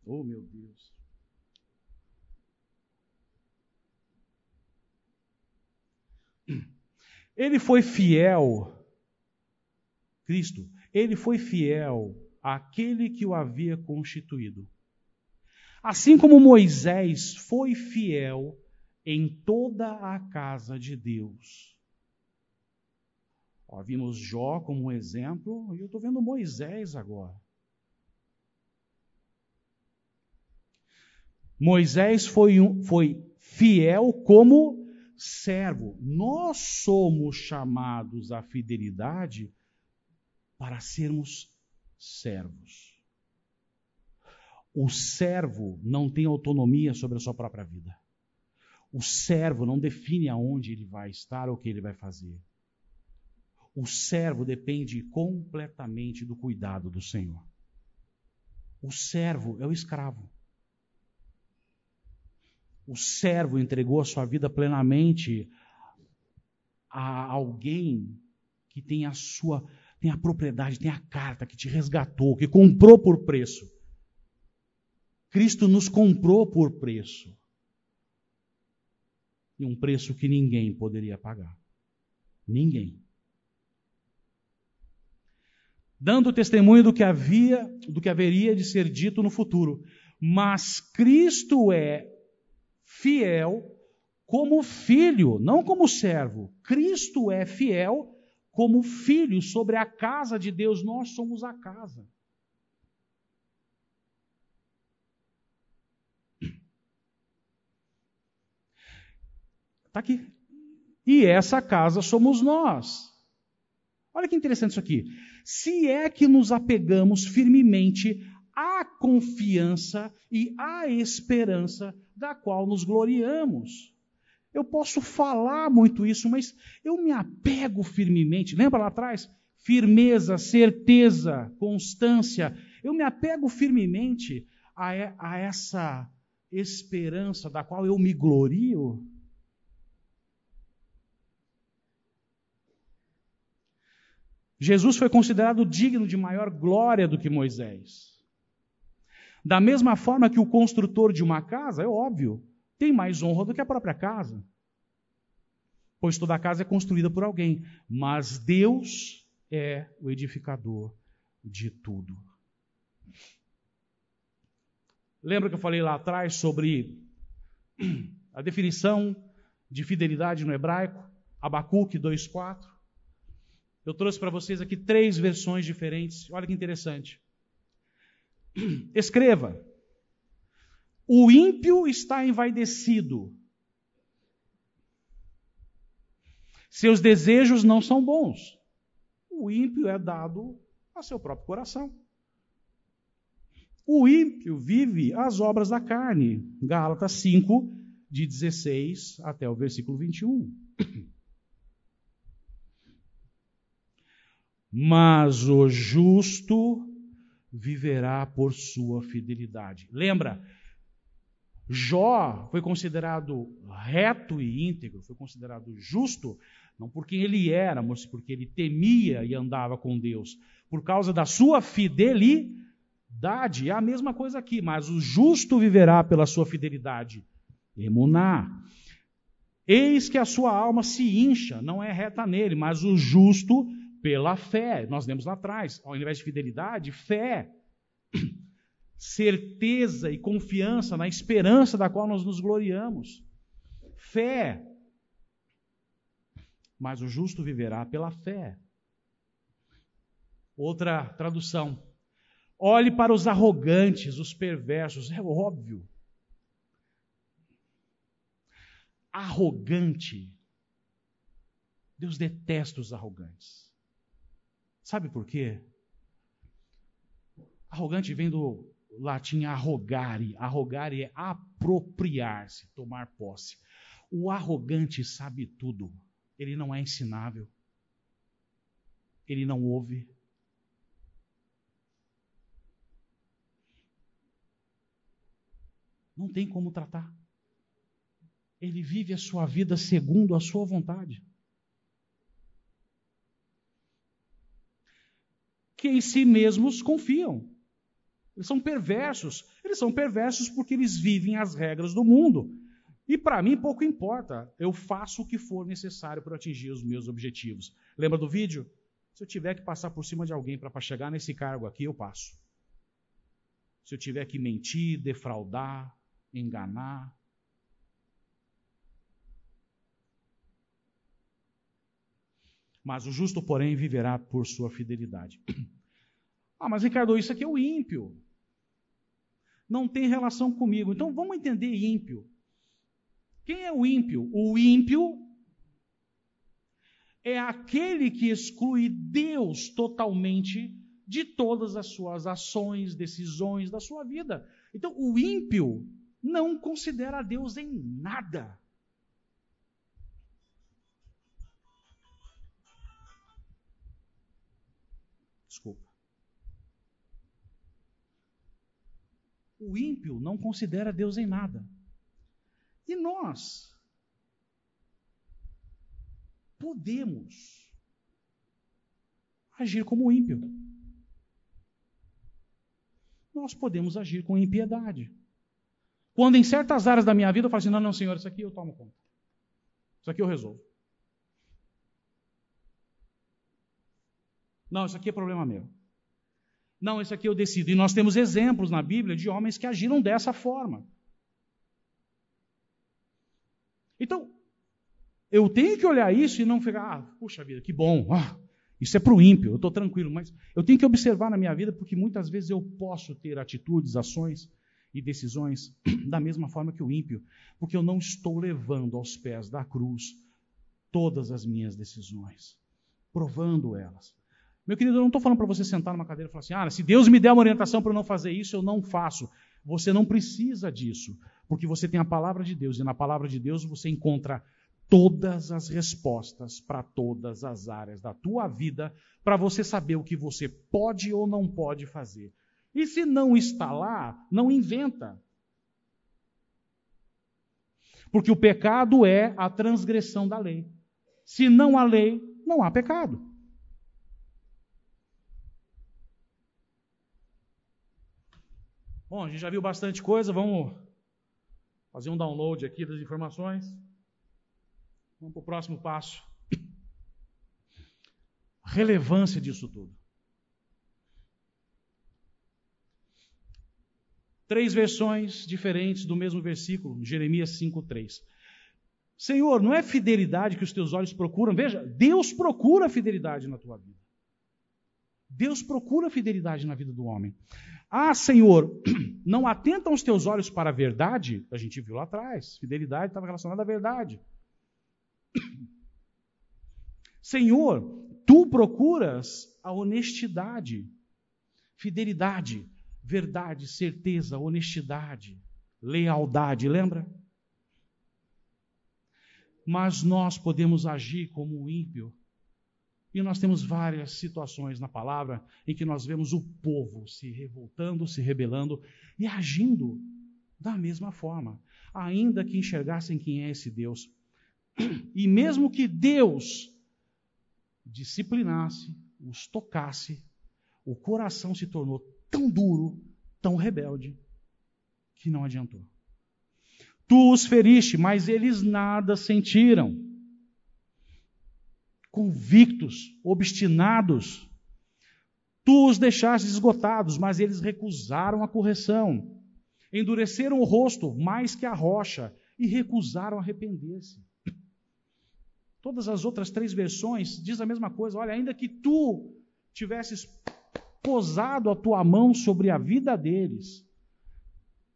S1: Oh, meu Deus. Ele foi fiel, Cristo, ele foi fiel àquele que o havia constituído Assim como Moisés foi fiel em toda a casa de Deus. Ó, vimos Jó como um exemplo, e eu estou vendo Moisés agora. Moisés foi, um, foi fiel como servo. Nós somos chamados à fidelidade para sermos servos. O servo não tem autonomia sobre a sua própria vida. O servo não define aonde ele vai estar ou o que ele vai fazer. O servo depende completamente do cuidado do Senhor. O servo é o escravo. O servo entregou a sua vida plenamente a alguém que tem a sua, tem a propriedade, tem a carta, que te resgatou, que comprou por preço. Cristo nos comprou por preço. E um preço que ninguém poderia pagar. Ninguém. Dando testemunho do que havia, do que haveria de ser dito no futuro. Mas Cristo é fiel como filho, não como servo. Cristo é fiel como filho sobre a casa de Deus. Nós somos a casa. Está aqui. E essa casa somos nós. Olha que interessante isso aqui. Se é que nos apegamos firmemente à confiança e à esperança da qual nos gloriamos. Eu posso falar muito isso, mas eu me apego firmemente. Lembra lá atrás? Firmeza, certeza, constância. Eu me apego firmemente a, a essa esperança da qual eu me glorio. Jesus foi considerado digno de maior glória do que Moisés. Da mesma forma que o construtor de uma casa, é óbvio, tem mais honra do que a própria casa. Pois toda casa é construída por alguém, mas Deus é o edificador de tudo. Lembra que eu falei lá atrás sobre a definição de fidelidade no hebraico? Abacuque 2,4. Eu trouxe para vocês aqui três versões diferentes. Olha que interessante. Escreva: O ímpio está envaidecido. Seus desejos não são bons. O ímpio é dado a seu próprio coração. O ímpio vive as obras da carne. Gálatas 5, de 16 até o versículo 21. mas o justo viverá por sua fidelidade. Lembra, Jó foi considerado reto e íntegro, foi considerado justo, não porque ele era, mas porque ele temia e andava com Deus, por causa da sua fidelidade. Dade é a mesma coisa aqui, mas o justo viverá pela sua fidelidade. Emuná. Eis que a sua alma se incha, não é reta nele, mas o justo pela fé. Nós lemos lá atrás, ao invés de fidelidade, fé. Certeza e confiança na esperança da qual nós nos gloriamos. Fé. Mas o justo viverá pela fé. Outra tradução. Olhe para os arrogantes, os perversos. É óbvio. Arrogante. Deus detesta os arrogantes. Sabe por quê? Arrogante vem do latim arrogare. Arrogare é apropriar-se, tomar posse. O arrogante sabe tudo. Ele não é ensinável. Ele não ouve. Não tem como tratar. Ele vive a sua vida segundo a sua vontade. Que em si mesmos confiam. Eles são perversos. Eles são perversos porque eles vivem as regras do mundo. E para mim pouco importa. Eu faço o que for necessário para atingir os meus objetivos. Lembra do vídeo? Se eu tiver que passar por cima de alguém para chegar nesse cargo aqui, eu passo. Se eu tiver que mentir, defraudar, enganar. Mas o justo, porém, viverá por sua fidelidade. Ah, mas Ricardo, isso aqui é o ímpio. Não tem relação comigo. Então vamos entender ímpio. Quem é o ímpio? O ímpio é aquele que exclui Deus totalmente de todas as suas ações, decisões da sua vida. Então, o ímpio não considera Deus em nada. O ímpio não considera Deus em nada. E nós podemos agir como ímpio. Nós podemos agir com impiedade. Quando em certas áreas da minha vida eu falo assim: não, não, senhor, isso aqui eu tomo conta. Isso aqui eu resolvo. Não, isso aqui é problema meu. Não, isso aqui eu decido. E nós temos exemplos na Bíblia de homens que agiram dessa forma. Então, eu tenho que olhar isso e não ficar, ah, puxa vida, que bom, ah, isso é para o ímpio, eu estou tranquilo, mas eu tenho que observar na minha vida, porque muitas vezes eu posso ter atitudes, ações e decisões da mesma forma que o ímpio, porque eu não estou levando aos pés da cruz todas as minhas decisões, provando elas. Meu querido, eu não estou falando para você sentar numa cadeira e falar assim: ah, se Deus me der uma orientação para não fazer isso, eu não faço. Você não precisa disso, porque você tem a palavra de Deus, e na palavra de Deus você encontra todas as respostas para todas as áreas da tua vida, para você saber o que você pode ou não pode fazer. E se não está lá, não inventa. Porque o pecado é a transgressão da lei. Se não há lei, não há pecado. Bom, a gente já viu bastante coisa, vamos fazer um download aqui das informações. Vamos para o próximo passo. Relevância disso tudo. Três versões diferentes do mesmo versículo, Jeremias 5,3. Senhor, não é fidelidade que os teus olhos procuram? Veja, Deus procura fidelidade na tua vida. Deus procura fidelidade na vida do homem. Ah, Senhor, não atentam os teus olhos para a verdade? A gente viu lá atrás. Fidelidade estava relacionada à verdade. Senhor, tu procuras a honestidade, fidelidade verdade, certeza, honestidade, lealdade, lembra? Mas nós podemos agir como o ímpio. E nós temos várias situações na palavra em que nós vemos o povo se revoltando, se rebelando e agindo da mesma forma, ainda que enxergassem quem é esse Deus. E mesmo que Deus disciplinasse, os tocasse, o coração se tornou tão duro tão rebelde que não adiantou. Tu os feriste, mas eles nada sentiram. Convictos, obstinados, tu os deixaste esgotados, mas eles recusaram a correção. Endureceram o rosto mais que a rocha e recusaram arrepender-se. Todas as outras três versões diz a mesma coisa. Olha, ainda que tu tivesses posado a tua mão sobre a vida deles,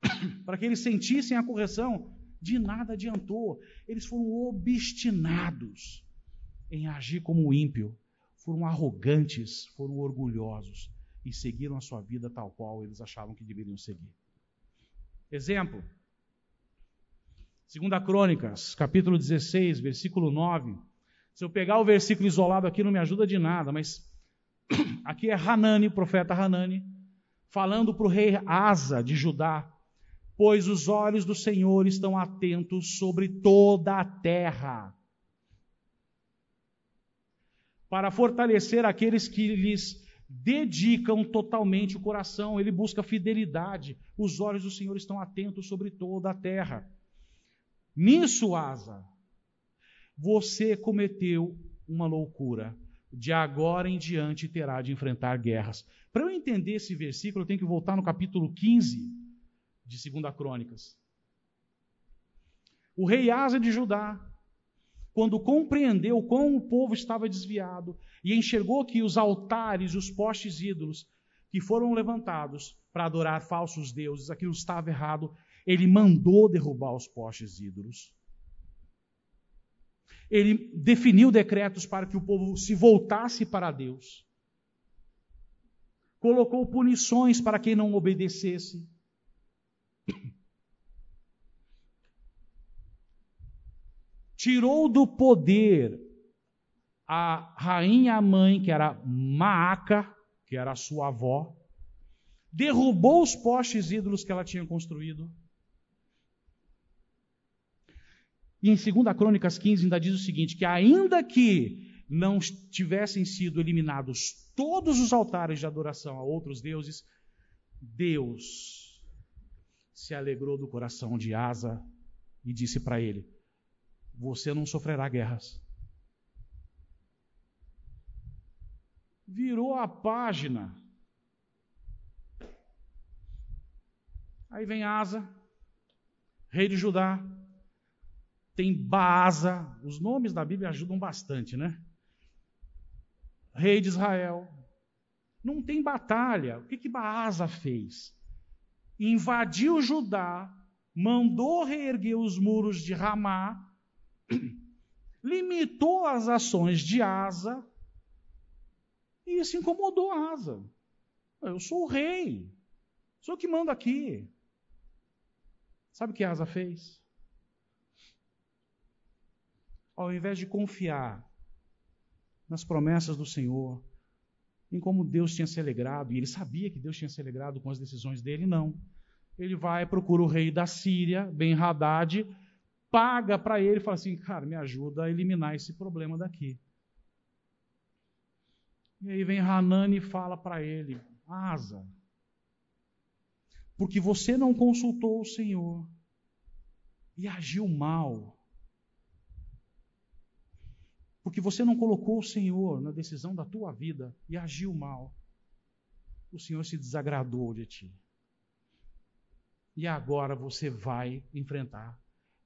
S1: para que eles sentissem a correção, de nada adiantou. Eles foram obstinados em agir como ímpio, foram arrogantes, foram orgulhosos e seguiram a sua vida tal qual eles achavam que deveriam seguir. Exemplo. 2 Crônicas, capítulo 16, versículo 9. Se eu pegar o versículo isolado aqui não me ajuda de nada, mas aqui é Hanani, profeta Hanani, falando para o rei Asa de Judá, pois os olhos do Senhor estão atentos sobre toda a terra, para fortalecer aqueles que lhes dedicam totalmente o coração, ele busca fidelidade. Os olhos do Senhor estão atentos sobre toda a terra. Nisso, Asa, você cometeu uma loucura. De agora em diante terá de enfrentar guerras. Para eu entender esse versículo, eu tenho que voltar no capítulo 15 de 2 Crônicas. O rei Asa de Judá, quando compreendeu como o povo estava desviado e enxergou que os altares e os postes ídolos que foram levantados para adorar falsos deuses, aquilo estava errado, ele mandou derrubar os postes ídolos. Ele definiu decretos para que o povo se voltasse para Deus. Colocou punições para quem não obedecesse. Tirou do poder a rainha mãe, que era Maaca, que era sua avó, derrubou os postes ídolos que ela tinha construído. E em 2 Crônicas 15 ainda diz o seguinte: que ainda que não tivessem sido eliminados todos os altares de adoração a outros deuses, Deus se alegrou do coração de Asa e disse para ele: Você não sofrerá guerras. Virou a página. Aí vem Asa, rei de Judá. Tem Baasa. Os nomes da Bíblia ajudam bastante, né? Rei de Israel. Não tem batalha. O que que Baasa fez? invadiu Judá, mandou reerguer os muros de Ramá, limitou as ações de Asa e isso incomodou Asa. Eu sou o rei, sou o que manda aqui. Sabe o que Asa fez? Ao invés de confiar nas promessas do Senhor, em como Deus tinha se alegrado, e ele sabia que Deus tinha se alegrado com as decisões dele, não. Ele vai, procura o rei da Síria, Ben Haddad, paga para ele e fala assim: cara, me ajuda a eliminar esse problema daqui. E aí vem Hanani e fala para ele: Asa, porque você não consultou o Senhor e agiu mal porque você não colocou o Senhor na decisão da tua vida e agiu mal, o Senhor se desagradou de ti. E agora você vai enfrentar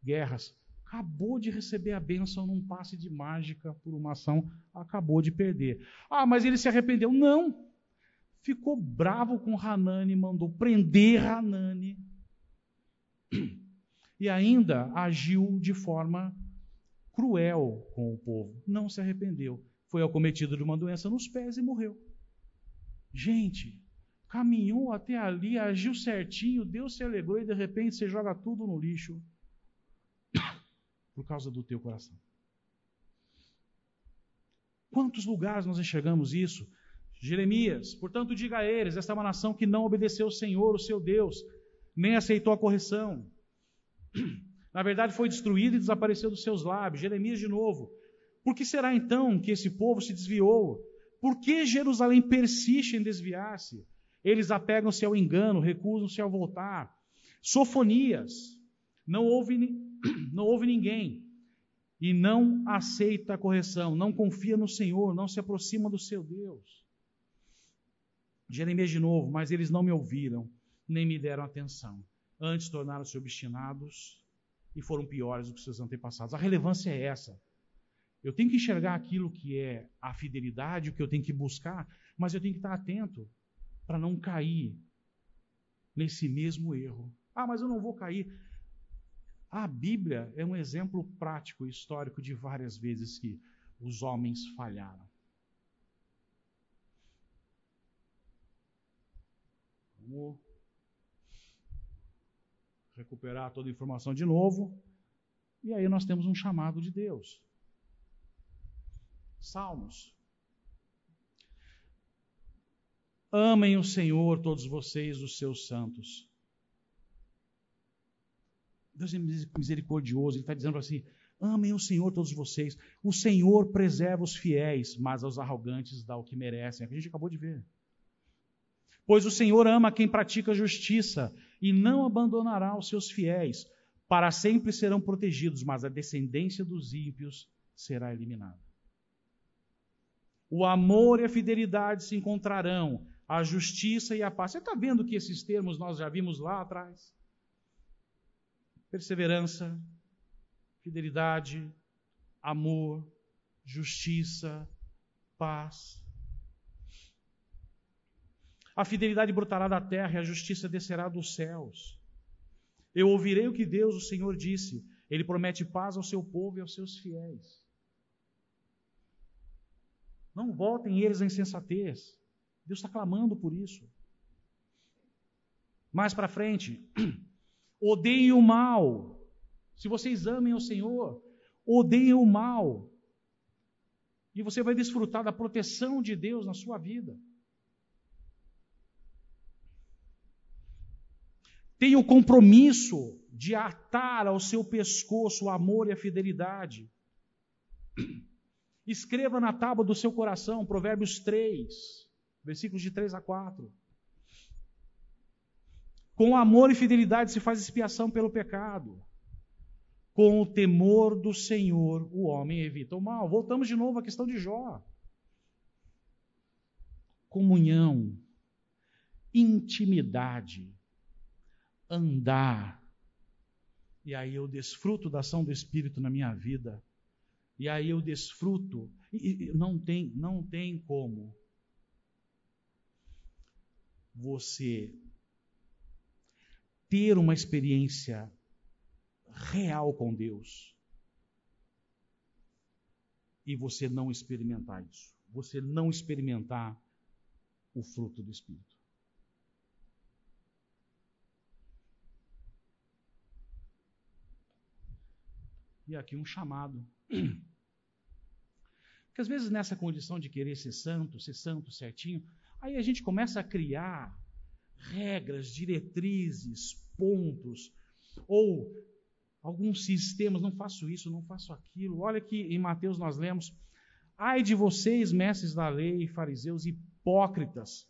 S1: guerras. Acabou de receber a bênção num passe de mágica por uma ação, acabou de perder. Ah, mas ele se arrependeu. Não! Ficou bravo com Hanani, mandou prender Hanani. E ainda agiu de forma cruel com o povo. Não se arrependeu. Foi acometido de uma doença nos pés e morreu. Gente, caminhou até ali, agiu certinho, Deus se alegrou e de repente você joga tudo no lixo por causa do teu coração. Quantos lugares nós enxergamos isso? Jeremias, portanto, diga a eles: esta é uma nação que não obedeceu ao Senhor, o seu Deus, nem aceitou a correção. Na verdade, foi destruído e desapareceu dos seus lábios. Jeremias de novo. Por que será então que esse povo se desviou? Por que Jerusalém persiste em desviar-se? Eles apegam-se ao engano, recusam-se a voltar. Sofonias, não ouve, não ouve ninguém e não aceita a correção, não confia no Senhor, não se aproxima do seu Deus. Jeremias de novo, mas eles não me ouviram, nem me deram atenção. Antes tornaram-se obstinados e foram piores do que seus antepassados. A relevância é essa. Eu tenho que enxergar aquilo que é a fidelidade, o que eu tenho que buscar, mas eu tenho que estar atento para não cair nesse mesmo erro. Ah, mas eu não vou cair. A Bíblia é um exemplo prático e histórico de várias vezes que os homens falharam. Vamos recuperar toda a informação de novo. E aí nós temos um chamado de Deus. Salmos. Amem o Senhor, todos vocês, os seus santos. Deus é misericordioso, Ele está dizendo assim: amem o Senhor, todos vocês. O Senhor preserva os fiéis, mas aos arrogantes dá o que merecem. É o que a gente acabou de ver. Pois o Senhor ama quem pratica justiça e não abandonará os seus fiéis. Para sempre serão protegidos, mas a descendência dos ímpios será eliminada. O amor e a fidelidade se encontrarão, a justiça e a paz. Você está vendo que esses termos nós já vimos lá atrás? Perseverança, fidelidade, amor, justiça, paz. A fidelidade brotará da terra e a justiça descerá dos céus. Eu ouvirei o que Deus, o Senhor, disse. Ele promete paz ao seu povo e aos seus fiéis. Não voltem eles à insensatez. Deus está clamando por isso. Mais para frente, odeiem o mal. Se vocês amem o Senhor, odeiem o mal. E você vai desfrutar da proteção de Deus na sua vida. Tenha o compromisso de atar ao seu pescoço o amor e a fidelidade. Escreva na tábua do seu coração, Provérbios 3, versículos de 3 a 4. Com amor e fidelidade se faz expiação pelo pecado. Com o temor do Senhor, o homem evita o mal. Voltamos de novo à questão de Jó. Comunhão, intimidade, andar. E aí eu desfruto da ação do Espírito na minha vida. E aí eu desfruto. E não tem, não tem como você ter uma experiência real com Deus e você não experimentar isso, você não experimentar o fruto do Espírito. E aqui um chamado. Porque às vezes nessa condição de querer ser santo, ser santo certinho, Aí a gente começa a criar regras, diretrizes, pontos, ou alguns sistemas, não faço isso, não faço aquilo. Olha que em Mateus nós lemos: Ai de vocês, mestres da lei, fariseus hipócritas.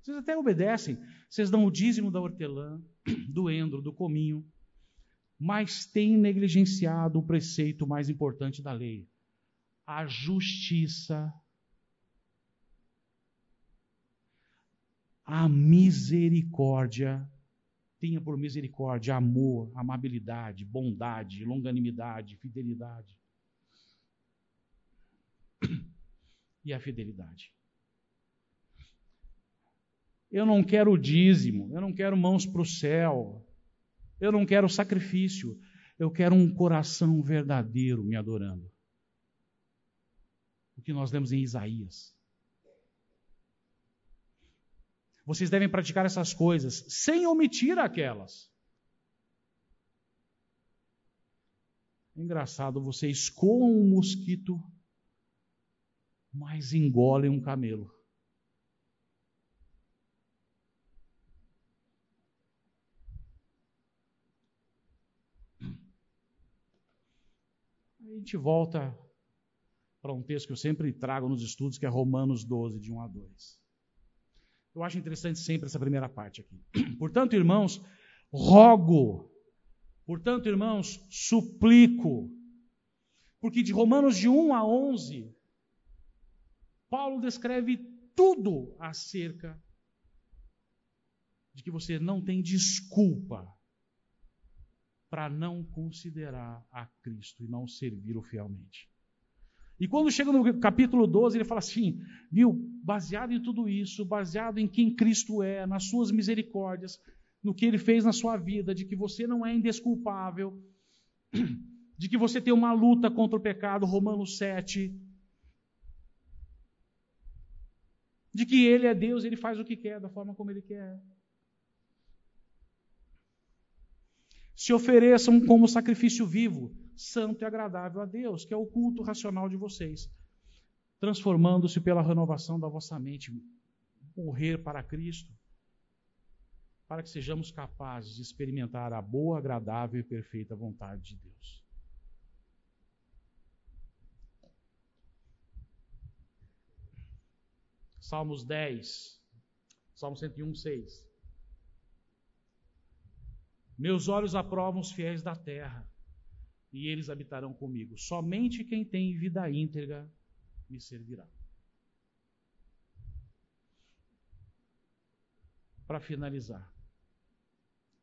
S1: Vocês até obedecem, vocês dão o dízimo da hortelã, do endro, do cominho, mas têm negligenciado o preceito mais importante da lei, a justiça a misericórdia. Tenha por misericórdia amor, amabilidade, bondade, longanimidade, fidelidade. E a fidelidade. Eu não quero dízimo, eu não quero mãos para o céu, eu não quero sacrifício, eu quero um coração verdadeiro me adorando. O que nós lemos em Isaías. Vocês devem praticar essas coisas sem omitir aquelas. Engraçado, vocês coam um mosquito, mas engolem um camelo. A gente volta para um texto que eu sempre trago nos estudos, que é Romanos 12, de 1 a 2. Eu acho interessante sempre essa primeira parte aqui. Portanto, irmãos, rogo. Portanto, irmãos, suplico. Porque de Romanos de 1 a 11, Paulo descreve tudo acerca de que você não tem desculpa para não considerar a Cristo e não servi-lo fielmente. E quando chega no capítulo 12, ele fala assim: viu, baseado em tudo isso, baseado em quem Cristo é, nas suas misericórdias, no que ele fez na sua vida, de que você não é indesculpável, de que você tem uma luta contra o pecado, Romanos 7, de que ele é Deus, ele faz o que quer, da forma como ele quer. Se ofereçam como sacrifício vivo, santo e agradável a Deus, que é o culto racional de vocês, transformando-se pela renovação da vossa mente, morrer para Cristo, para que sejamos capazes de experimentar a boa, agradável e perfeita vontade de Deus. Salmos 10, Salmo 101, 6. Meus olhos aprovam os fiéis da terra, e eles habitarão comigo. Somente quem tem vida íntegra me servirá. Para finalizar,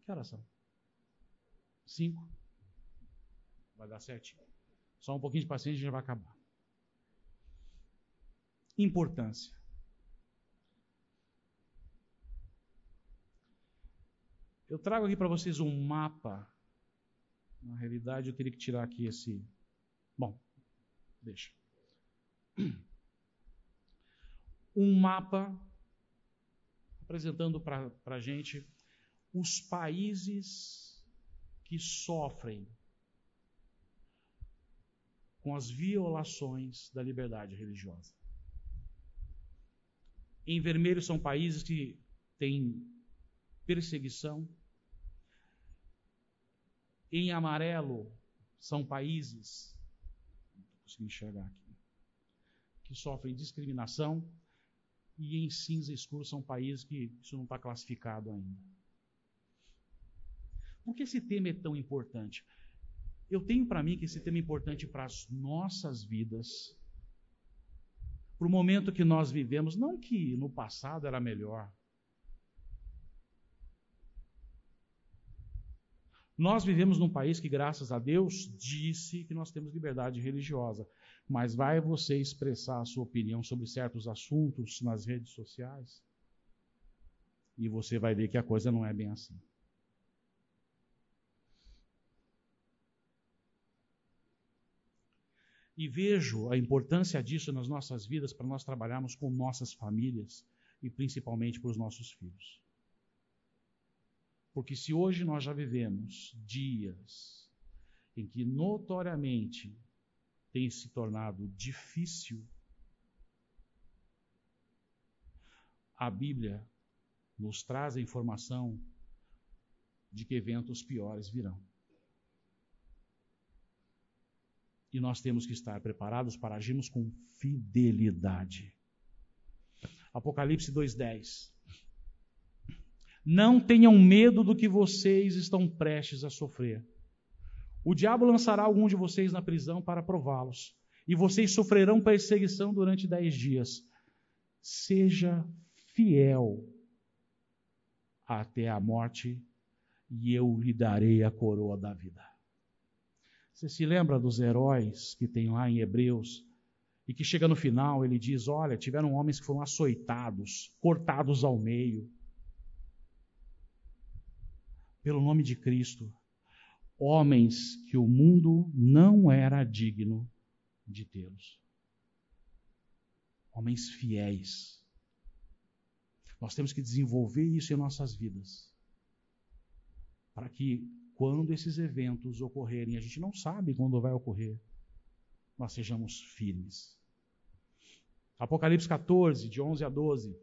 S1: que horas são? Cinco? Vai dar certinho. Só um pouquinho de paciência e já vai acabar. Importância. Eu trago aqui para vocês um mapa. Na realidade, eu teria que tirar aqui esse. Bom, deixa. Um mapa apresentando para a gente os países que sofrem com as violações da liberdade religiosa. Em vermelho são países que têm perseguição, em amarelo são países, não consigo enxergar aqui, que sofrem discriminação, e em cinza escuro são países que isso não está classificado ainda. Por que esse tema é tão importante? Eu tenho para mim que esse tema é importante para as nossas vidas, para o momento que nós vivemos, não que no passado era melhor, Nós vivemos num país que, graças a Deus, disse que nós temos liberdade religiosa. Mas vai você expressar a sua opinião sobre certos assuntos nas redes sociais? E você vai ver que a coisa não é bem assim. E vejo a importância disso nas nossas vidas para nós trabalharmos com nossas famílias e principalmente para os nossos filhos. Porque se hoje nós já vivemos dias em que notoriamente tem se tornado difícil, a Bíblia nos traz a informação de que eventos piores virão. E nós temos que estar preparados para agirmos com fidelidade. Apocalipse 2:10 não tenham medo do que vocês estão prestes a sofrer. O diabo lançará algum de vocês na prisão para prová-los, e vocês sofrerão perseguição durante dez dias. Seja fiel até a morte, e eu lhe darei a coroa da vida. Você se lembra dos heróis que tem lá em Hebreus? E que chega no final, ele diz: Olha, tiveram homens que foram açoitados, cortados ao meio pelo nome de Cristo, homens que o mundo não era digno de tê-los. Homens fiéis. Nós temos que desenvolver isso em nossas vidas. Para que, quando esses eventos ocorrerem, a gente não sabe quando vai ocorrer, nós sejamos firmes. Apocalipse 14, de 11 a 12.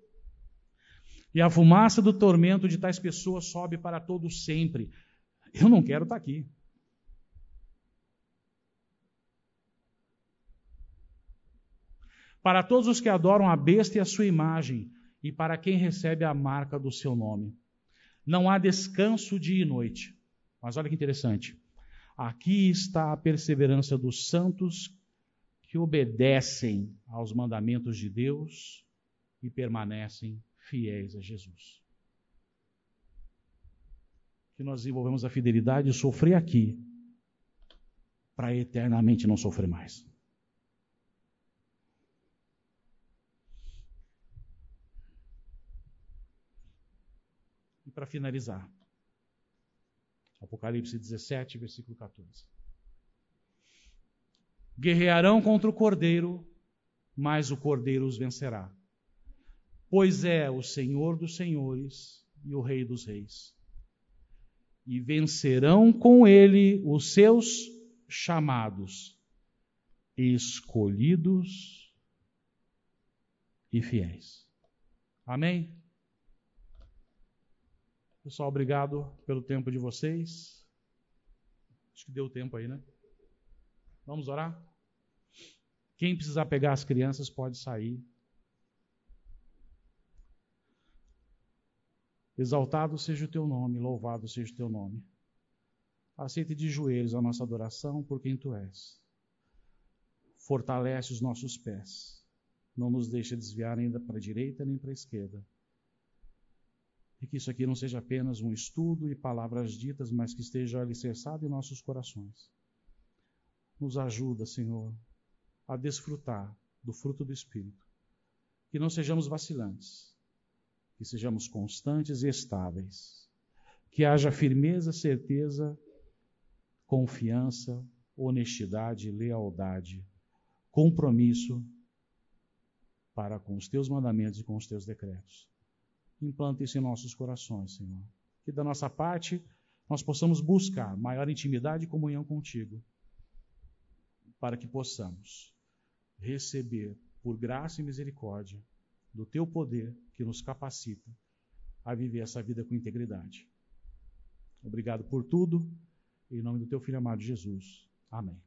S1: E a fumaça do tormento de tais pessoas sobe para todo sempre. Eu não quero estar aqui. Para todos os que adoram a besta e a sua imagem, e para quem recebe a marca do seu nome. Não há descanso dia e noite. Mas olha que interessante. Aqui está a perseverança dos santos que obedecem aos mandamentos de Deus e permanecem fiéis a Jesus. Que nós desenvolvemos a fidelidade e sofrer aqui, para eternamente não sofrer mais. E para finalizar, Apocalipse 17, versículo 14. Guerrearão contra o cordeiro, mas o cordeiro os vencerá. Pois é o Senhor dos senhores e o Rei dos reis. E vencerão com ele os seus chamados, escolhidos e fiéis. Amém? Pessoal, obrigado pelo tempo de vocês. Acho que deu tempo aí, né? Vamos orar? Quem precisar pegar as crianças pode sair. Exaltado seja o teu nome, louvado seja o teu nome. Aceite de joelhos a nossa adoração por quem tu és. Fortalece os nossos pés. Não nos deixa desviar nem para a direita nem para a esquerda. E que isso aqui não seja apenas um estudo e palavras ditas, mas que esteja alicerçado em nossos corações. Nos ajuda, Senhor, a desfrutar do fruto do Espírito. Que não sejamos vacilantes, que sejamos constantes e estáveis. Que haja firmeza, certeza, confiança, honestidade, lealdade, compromisso para com os teus mandamentos e com os teus decretos. Implanta isso em nossos corações, Senhor. Que da nossa parte nós possamos buscar maior intimidade e comunhão contigo para que possamos receber, por graça e misericórdia, do teu poder que nos capacita a viver essa vida com integridade. Obrigado por tudo, em nome do teu filho amado Jesus. Amém.